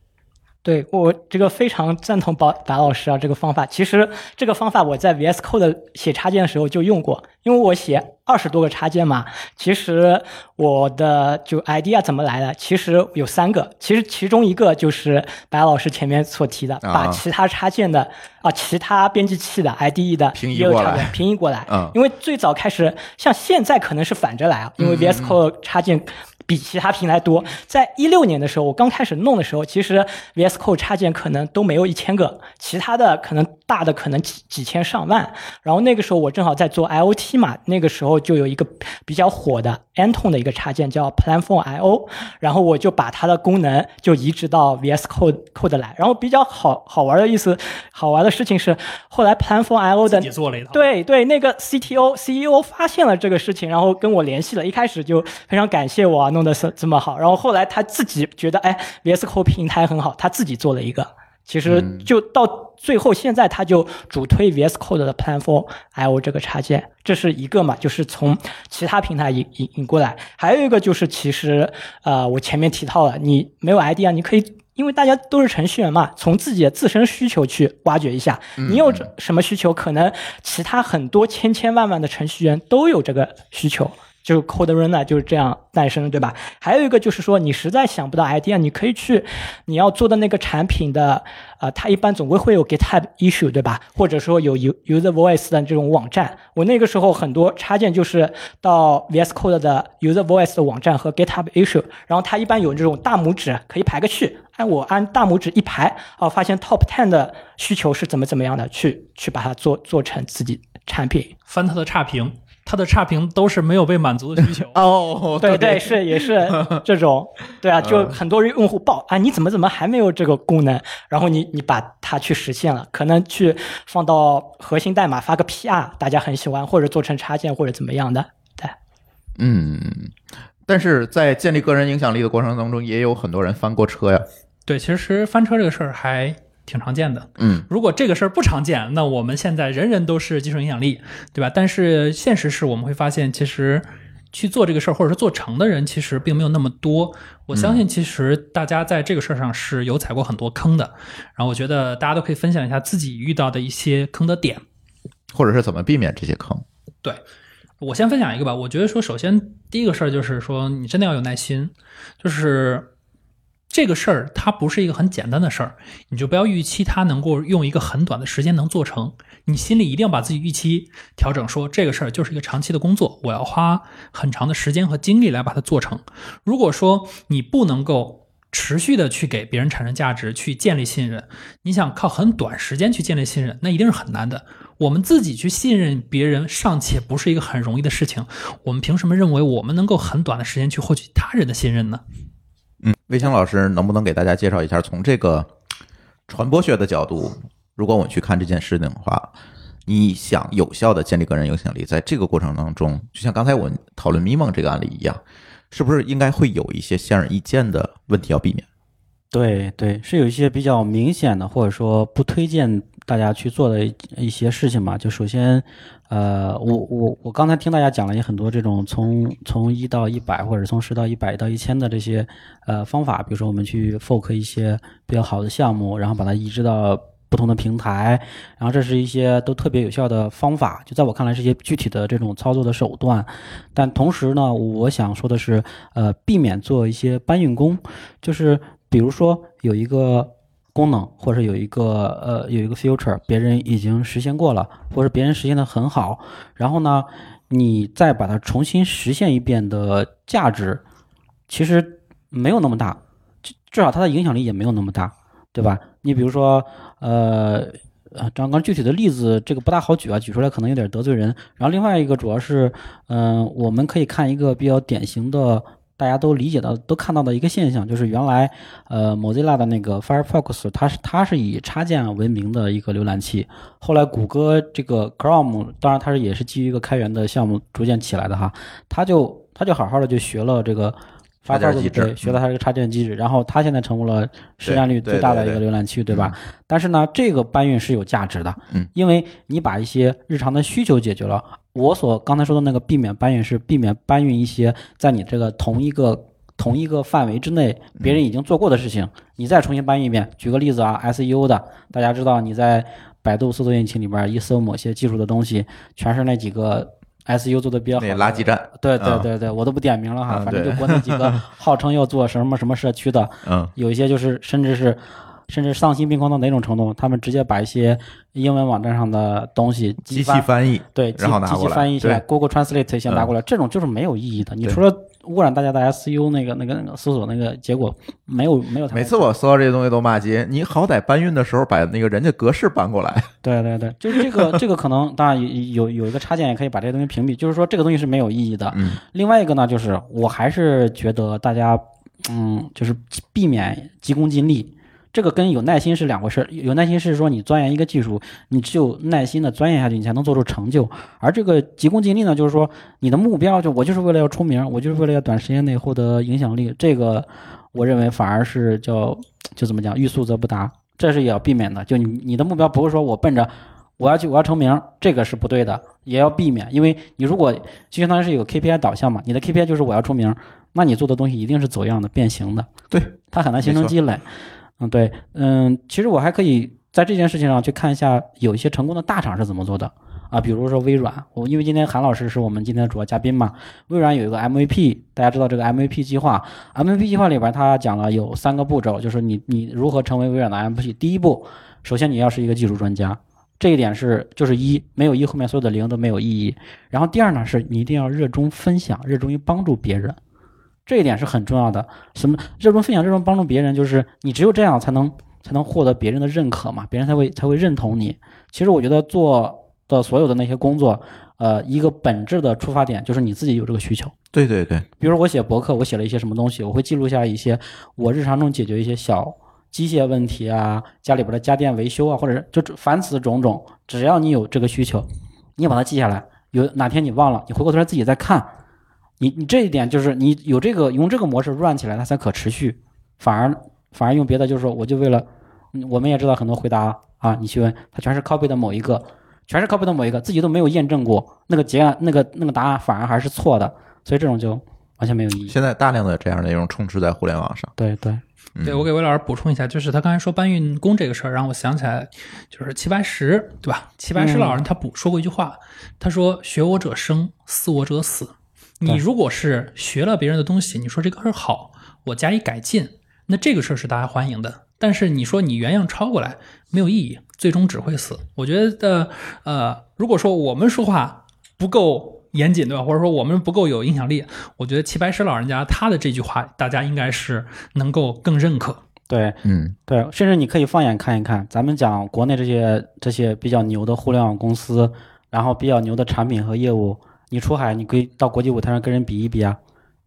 对我这个非常赞同白白老师啊，这个方法其实这个方法我在 VS Code 写插件的时候就用过，因为我写二十多个插件嘛，其实我的就 idea 怎么来的？其实有三个，其实其中一个就是白老师前面所提的，把其他插件的啊其他编辑器的 IDE 的平移过来，平移过来。嗯，因为最早开始像现在可能是反着来啊，因为 VS Code 插件。比其他平台多。在一六年的时候，我刚开始弄的时候，其实 VS Code 插件可能都没有一千个，其他的可能大的可能几几千上万。然后那个时候我正好在做 IOT 嘛，那个时候就有一个比较火的 Anton 的一个插件叫 Platform IO，然后我就把它的功能就移植到 VS Code Code 来。然后比较好好玩的意思，好玩的事情是，后来 Platform IO 的做了一套，对对，那个 CTO CEO 发现了这个事情，然后跟我联系了，一开始就非常感谢我。弄得是这么好，然后后来他自己觉得，哎，VS Code 平台很好，他自己做了一个。其实就到最后，现在他就主推 VS Code 的 Platform IO 这个插件，这是一个嘛，就是从其他平台引引引过来。还有一个就是，其实呃，我前面提到了，你没有 ID 啊，你可以，因为大家都是程序员嘛，从自己的自身需求去挖掘一下，你有什么需求，可能其他很多千千万万的程序员都有这个需求。就 Code Runner 就是这样诞生，对吧？还有一个就是说，你实在想不到 idea，你可以去你要做的那个产品的，呃，它一般总归会有 GitHub issue，对吧？或者说有 User Voice 的这种网站。我那个时候很多插件就是到 VS Code 的 User Voice 的网站和 GitHub issue，然后它一般有这种大拇指可以排个序，按我按大拇指一排，哦，发现 Top Ten 的需求是怎么怎么样的，去去把它做做成自己产品，翻它的差评。它的差评都是没有被满足的需求 <laughs> 哦，对对是也是这种，<laughs> 对啊，就很多用户报啊，你怎么怎么还没有这个功能？然后你你把它去实现了，可能去放到核心代码发个 PR，大家很喜欢，或者做成插件或者怎么样的，对，嗯，但是在建立个人影响力的过程当中，也有很多人翻过车呀。对，其实翻车这个事儿还。挺常见的，嗯，如果这个事儿不常见，那我们现在人人都是技术影响力，对吧？但是现实是我们会发现，其实去做这个事儿，或者是做成的人，其实并没有那么多。我相信，其实大家在这个事儿上是有踩过很多坑的。然后，我觉得大家都可以分享一下自己遇到的一些坑的点。或者是怎么避免这些坑？对我先分享一个吧。我觉得说，首先第一个事儿就是说，你真的要有耐心，就是。这个事儿它不是一个很简单的事儿，你就不要预期它能够用一个很短的时间能做成。你心里一定要把自己预期调整，说这个事儿就是一个长期的工作，我要花很长的时间和精力来把它做成。如果说你不能够持续的去给别人产生价值，去建立信任，你想靠很短时间去建立信任，那一定是很难的。我们自己去信任别人尚且不是一个很容易的事情，我们凭什么认为我们能够很短的时间去获取他人的信任呢？嗯，魏星老师能不能给大家介绍一下，从这个传播学的角度，如果我们去看这件事情的话，你想有效的建立个人影响力，在这个过程当中，就像刚才我们讨论咪蒙这个案例一样，是不是应该会有一些显而易见的问题要避免？对对，是有一些比较明显的，或者说不推荐大家去做的一些事情嘛。就首先，呃，我我我刚才听大家讲了也很多这种从从一到一百，或者从十到一百到一千的这些呃方法，比如说我们去 fork 一些比较好的项目，然后把它移植到不同的平台，然后这是一些都特别有效的方法。就在我看来，是一些具体的这种操作的手段。但同时呢，我想说的是，呃，避免做一些搬运工，就是。比如说有一个功能，或者有一个呃有一个 future，别人已经实现过了，或者别人实现的很好，然后呢，你再把它重新实现一遍的价值，其实没有那么大，至少它的影响力也没有那么大，对吧？你比如说呃。呃，刚刚具体的例子这个不大好举啊，举出来可能有点得罪人。然后另外一个主要是，嗯、我们可以看一个比较典型的。大家都理解到、都看到的一个现象，就是原来，呃，Mozilla 的那个 Firefox，它是它是以插件闻名的一个浏览器。后来谷歌这个 Chrome，当然它是也是基于一个开源的项目逐渐起来的哈，它就它就好好的就学了这个插件 Firefox，机制对，学了它这个插件机制，然后它现在成为了市占率最大的一个浏览器，对吧？但是呢，这个搬运是有价值的，嗯，因为你把一些日常的需求解决了。我所刚才说的那个避免搬运是避免搬运一些在你这个同一个同一个范围之内别人已经做过的事情，你再重新搬运一遍。举个例子啊，SEO 的，大家知道你在百度搜索引擎里边一搜某些技术的东西，全是那几个 SEO 做的比较好垃圾站，对对啊对对，我都不点名了哈，嗯反正就国内几个 <laughs> 号称要做什么什么社区的，嗯，有一些就是甚至是甚至丧心病狂到哪种程度，他们直接把一些英文网站上的东西机器翻翻译，对，机机器然后拿过来翻译一下对，Google Translate 先拿嗯过来，这种就是没有意义的。你除了污染大家的 SEO 那个那个那个搜索那个结果，没有没有每次我搜到这些东西都骂街，你好歹搬运的时候把那个人家格式搬过来，对对对，就是这个这个可能当然有有有一个插件也可以把这些东西屏蔽，就是说这个东西是没有意义的。嗯另外一个呢，就是我还是觉得大家，嗯，就是避免急功近利。这个跟有耐心是两回事儿。有耐心是说你钻研一个技术，你只有耐心的钻研下去，你才能做出成就。而这个急功近利呢，就是说你的目标就我就是为了要出名，我就是为了要短时间内获得影响力。这个我认为反而是叫就怎么讲，欲速则不达，这是也要避免的。就你你的目标不是说我奔着我要去我要成名，这个是不对的，也要避免，因为你如果就相当于是有 KPI 导向嘛，你的 KPI 就是我要出名，那你做的东西一定是走样的、变形的，对，它很难形成积累。嗯，对，嗯，其实我还可以在这件事情上去看一下有一些成功的大厂是怎么做的啊，比如说微软，我因为今天韩老师是我们今天的主要嘉宾嘛，微软有一个 MVP，大家知道这个 MVP 计划，MVP 计划里边他讲了有三个步骤，就是你你如何成为微软的 MVP，第一步，首先你要是一个技术专家。这一点是就是一没有一后面所有的零都没有意义。然后第二呢，是你一定要热衷分享，热衷于帮助别人，这一点是很重要的。什么热衷分享、热衷帮助别人，就是你只有这样才能才能获得别人的认可嘛，别人才会才会认同你。其实我觉得做的所有的那些工作，呃，一个本质的出发点就是你自己有这个需求。对对对，比如说我写博客，我写了一些什么东西，我会记录下一些我日常中解决一些小机械问题啊，家里边的家电维修啊，或者是就凡此种种，只要你有这个需求，你把它记下来，有哪天你忘了，你回过头来自己再看，你你这一点就是你有这个用这个模式 run 起来，它才可持续，反而反而用别的就是说我就为了，嗯我们也知道很多回答啊，你去问它全是 copy 的某一个，全是 copy 的某一个，自己都没有验证过那个结案那个那个答案反而还是错的。所以这种就完全没有意义。现在大量的这样的内容充斥在互联网上。对对，嗯对我给魏老师补充一下，就是他刚才说搬运工这个事儿，让我想起来，就是齐白石，对吧？齐白石老人他补说过一句话，他说：“学我者生，似我者死。”你如果是学了别人的东西，你说这个事儿好，我加以改进，那这个事儿是大家欢迎的。但是你说你原样抄过来没有意义，最终只会死。我觉得，呃，如果说我们说话不够严谨，对吧？或者说我们不够有影响力，我觉得齐白石老人家他的这句话，大家应该是能够更认可。对嗯，对，甚至你可以放眼看一看，咱们讲国内这些这些比较牛的互联网公司，然后比较牛的产品和业务，你出海，你可以到国际舞台上跟人比一比啊。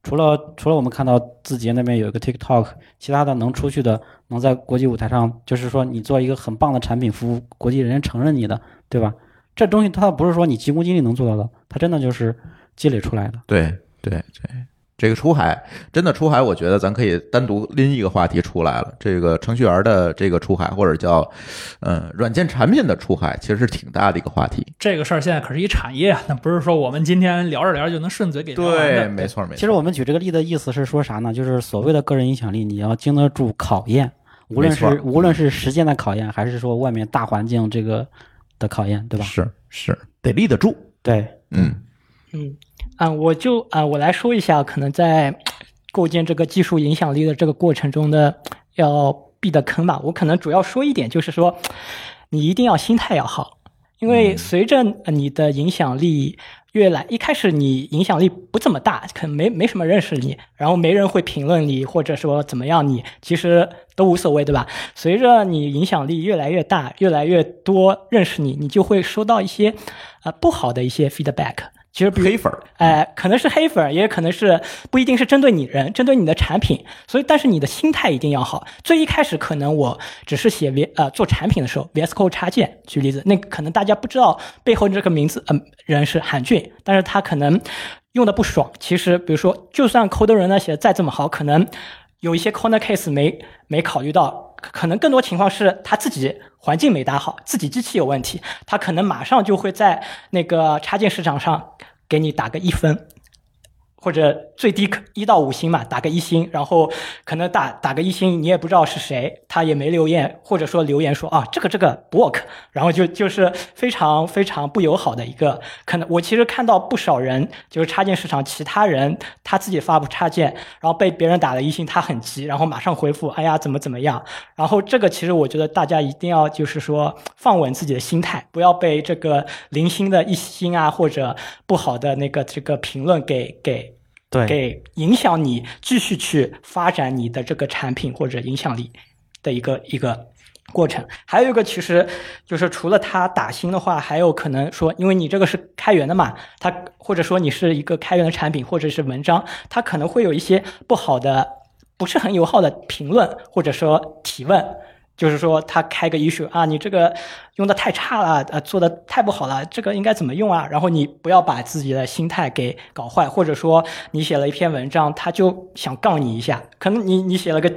除了除了我们看到字节那边有一个 TikTok，其他的能出去的，能在国际舞台上，就是说你做一个很棒的产品服务，国际人家承认你的，对吧？这东西它不是说你急功近利能做到的，它真的就是积累出来的。对对对，这个出海真的出海，我觉得咱可以单独拎一个话题出来了。这个程序员的这个出海，或者叫嗯软件产品的出海，其实是挺大的一个话题。这个事儿现在可是一产业啊，那不是说我们今天聊着聊着就能顺嘴给聊完的。没错没错。其实我们举这个例的意思是说啥呢？就是所谓的个人影响力，你要经得住考验，无论是无论是时间的考验，还是说外面大环境这个的考验，对吧？是是得立得住。对，嗯嗯，啊，我就啊，我来说一下，可能在构建这个技术影响力的这个过程中的要避的坑吧。我可能主要说一点，就是说，你一定要心态要好，因为随着你的影响力越来，一开始你影响力不怎么大，可能没没什么认识你，然后没人会评论你，或者说怎么样你，其实都无所谓，对吧？随着你影响力越来越大，越来越多认识你，你就会收到一些呃不好的一些 feedback。其实黑粉儿，哎，可能是黑粉儿，也可能是不一定是针对你人，针对你的产品。所以，但是你的心态一定要好。最一开始，可能我只是写 V 呃做产品的时候，VS Code 插件，举例子，那可能大家不知道背后这个名字，嗯、人是韩俊，但是他可能用的不爽。其实，比如说，就算 Code 人呢写的再这么好，可能有一些 corner case 没没考虑到，可能更多情况是他自己环境没搭好，自己机器有问题，他可能马上就会在那个插件市场上给你打个一分，或者最低一到五星嘛，打个一星，然后可能打打个一星，你也不知道是谁，他也没留言，或者说留言说啊这个这个不 work，然后就就是非常非常不友好的一个，可能我其实看到不少人就是插件市场其他人他自己发布插件，然后被别人打了一星，他很急，然后马上回复哎呀怎么怎么样，然后这个其实我觉得大家一定要就是说放稳自己的心态，不要被这个零星的一星啊或者不好的那个这个评论给给对，给影响你继续去发展你的这个产品或者影响力的一个一个过程。还有一个，其实就是除了它打星的话，还有可能说，因为你这个是开源的嘛，它或者说你是一个开源的产品或者是文章，它可能会有一些不好的、不是很友好的评论或者说提问。就是说，他开个 issue 啊，你这个用的太差了，呃，做的太不好了，这个应该怎么用啊？然后你不要把自己的心态给搞坏，或者说你写了一篇文章，他就想杠你一下，可能你你写了个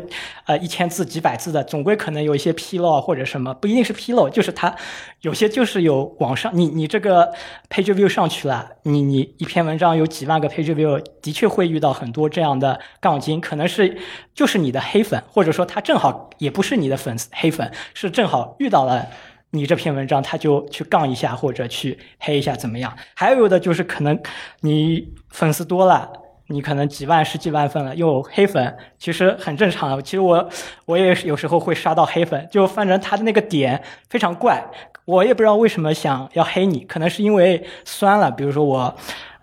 呃一千字、几百字的，总归可能有一些纰漏或者什么，不一定是纰漏，就是他有些就是有网上你你这个 page view 上去了，你你一篇文章有几万个 page view，的确会遇到很多这样的杠精，可能是就是你的黑粉，或者说他正好也不是你的粉丝。黑粉是正好遇到了你这篇文章，他就去杠一下或者去黑一下怎么样？还有的就是可能你粉丝多了，你可能几万、十几万粉了，又有黑粉，其实很正常。其实我我也有时候会刷到黑粉，就反正他的那个点非常怪，我也不知道为什么想要黑你，可能是因为酸了，比如说我。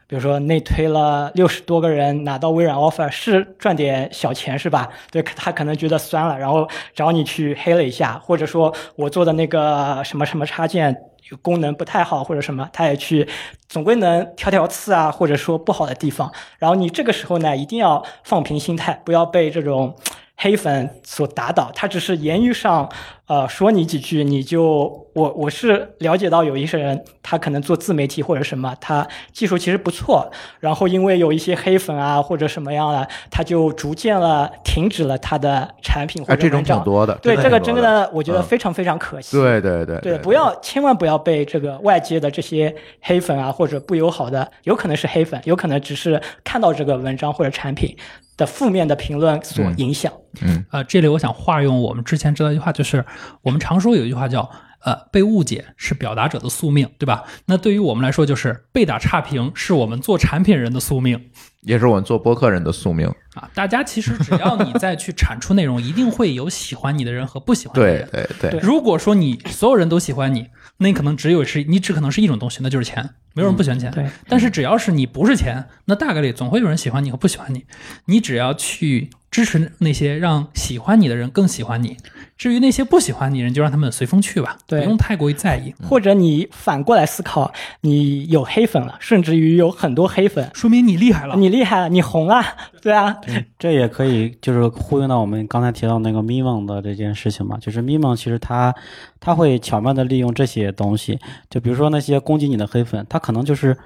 比如说内推了六十多个人拿到微软 offer 是赚点小钱是吧？对他可能觉得酸了，然后找你去黑了一下，或者说我做的那个什么什么插件功能不太好或者什么，他也去总归能挑挑刺啊，或者说不好的地方。然后你这个时候呢，一定要放平心态，不要被这种黑粉所打倒。他只是言语上呃说你几句，你就我我是了解到有一些人他可能做自媒体或者什么，他技术其实不错，然后因为有一些黑粉啊或者什么样的，他就逐渐了停止了他的产品或哎，这种。挺多的。对这个真的的，我觉得嗯非常非常可惜。对对对对，不要千万不要被这个外界的这些黑粉啊，或者不友好的，有可能是黑粉，有可能只是看到这个文章或者产品的负面的评论所嗯影响。嗯呃，这里我想化用我们之前知道一句话，就是我们常说有一句话叫“呃，被误解是表达者的宿命”，对吧？那对于我们来说，就是被打差评是我们做产品人的宿命也是我们做播客人的宿命。啊！大家其实只要你再去产出内容，一定会有喜欢你的人和不喜欢你的对人。对对，如果说你所有人都喜欢你，那你可能只有是你只可能是一种东西，那就是钱，没有人不喜欢钱。对，但是只要是你不是钱，那大概率总会有人喜欢你和不喜欢你。你只要去支持那些让喜欢你的人更喜欢你，至于那些不喜欢你的人，就让他们随风去吧，不用太过于在意。或者你反过来思考，你有黑粉了，甚至于有很多黑粉，说明你厉害了。你厉害了，你红了，对啊，这也可以就是呼应到我们刚才提到那个 m i m o 的这件事情嘛，就是 m i m o 其实他他会巧妙的利用这些东西，就比如说那些攻击你的黑粉，他可能就是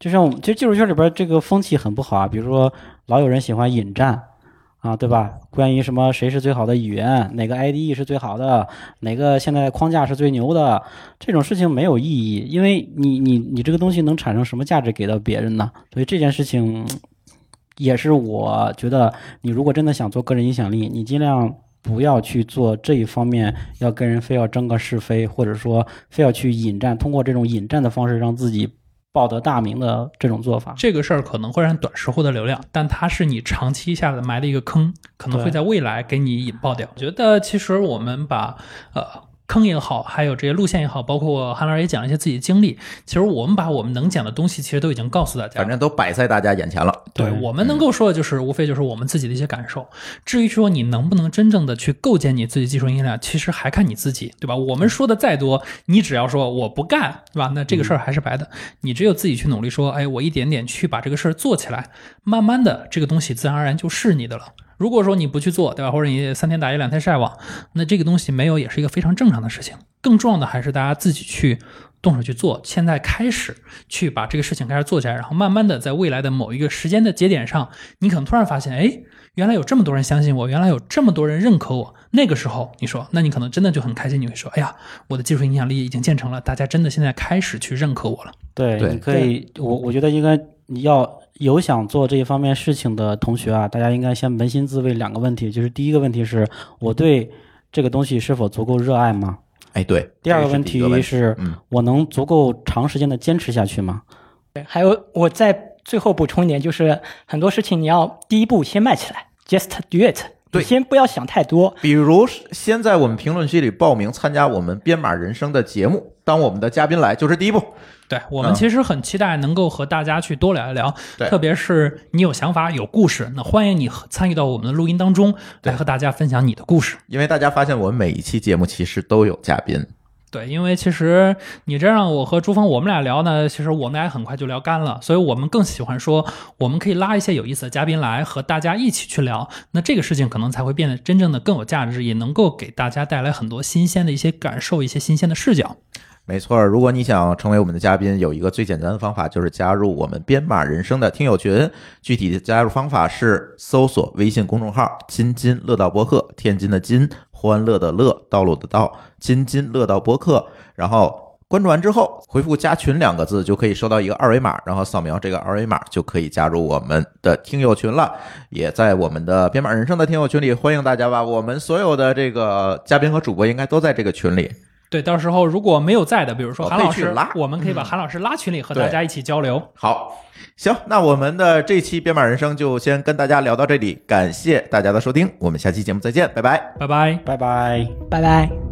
就像我们其实技术圈里边这个风气很不好啊，比如说老有人喜欢引战。啊，对吧？关于什么谁是最好的语言，哪个 IDE 是最好的，哪个现在框架是最牛的，这种事情没有意义，因为你你你这个东西能产生什么价值给到别人呢？所以这件事情 <tsk> 也是我觉得，你如果真的想做个人影响力，你尽量不要去做这一方面，要跟人非要争个是非，或者说非要去引战，通过这种引战的方式让自己报得大名的这种做法。这个事儿可能会让短时获得流量，但它是你长期下来埋的一个坑，可能会在未来给你引爆掉。我觉得其实我们把呃坑也好，还有这些路线也好，包括韩老师也讲了一些自己的经历，其实我们把我们能讲的东西，其实都已经告诉大家。反正都摆在大家眼前了。对对我们能够说的就是，无非就是我们自己的一些感受。至于说你能不能真正的去构建你自己技术音量，其实还看你自己，对吧？我们说的再多，你只要说我不干，对吧？那这个事儿还是白的。你只有自己去努力，说，哎，我一点点去把这个事儿做起来，慢慢的这个东西自然而然就是你的了。如果说你不去做，对吧？或者你三天打鱼两天晒网，那这个东西没有也是一个非常正常的事情。更重要的还是大家自己去动手去做，现在开始去把这个事情开始做起来，然后慢慢的在未来的某一个时间的节点上，你可能突然发现，哎，原来有这么多人相信我，原来有这么多人认可我。那个时候，你说，那你可能真的就很开心，你会说，哎呀，我的技术影响力已经建成了，大家真的现在开始去认可我了。对，对你可以，我我觉得应该你要有想做这一方面事情的同学啊，大家应该先扪心自问两个问题，就是第一个问题是我对这个东西是否足够热爱吗？哎，对。第二个问题是嗯，我能足够长时间的坚持下去吗？对还有我再最后补充一点，就是很多事情你要第一步先迈起来，just do it，对先不要想太多。比如先在我们评论区里报名参加我们编码人生的节目，当我们的嘉宾来就是第一步。对我们嗯其实很期待能够和大家去多聊一聊，对特别是你有想法、有故事，那欢迎你参与到我们的录音当中，来和大家分享你的故事。因为大家发现我们每一期节目其实都有嘉宾，对，因为其实你这让我和朱峰我们俩聊呢，其实我们俩很快就聊干了，所以我们更喜欢说，我们可以拉一些有意思的嘉宾来和大家一起去聊，那这个事情可能才会变得真正的更有价值，也能够给大家带来很多新鲜的一些感受、一些新鲜的视角。没错，如果你想成为我们的嘉宾，有一个最简单的方法，就是加入我们编码人生的听友群。具体的加入方法是搜索微信公众号“津津乐道播客”，天津的津，欢乐的乐，道路的道，津津乐道播客。然后关注完之后，回复“加群”两个字，就可以收到一个二维码，然后扫描这个二维码就可以加入我们的听友群了。也在我们的编码人生的听友群里，欢迎大家吧。我们所有的这个嘉宾和主播应该都在这个群里。对，到时候如果没有在的，比如说韩老师拉，我们可以把韩老师拉群里和大家一起交流。好，行，那我们的这期编码人生就先跟大家聊到这里，感谢大家的收听，我们下期节目再见，拜拜。拜拜。拜拜。拜拜。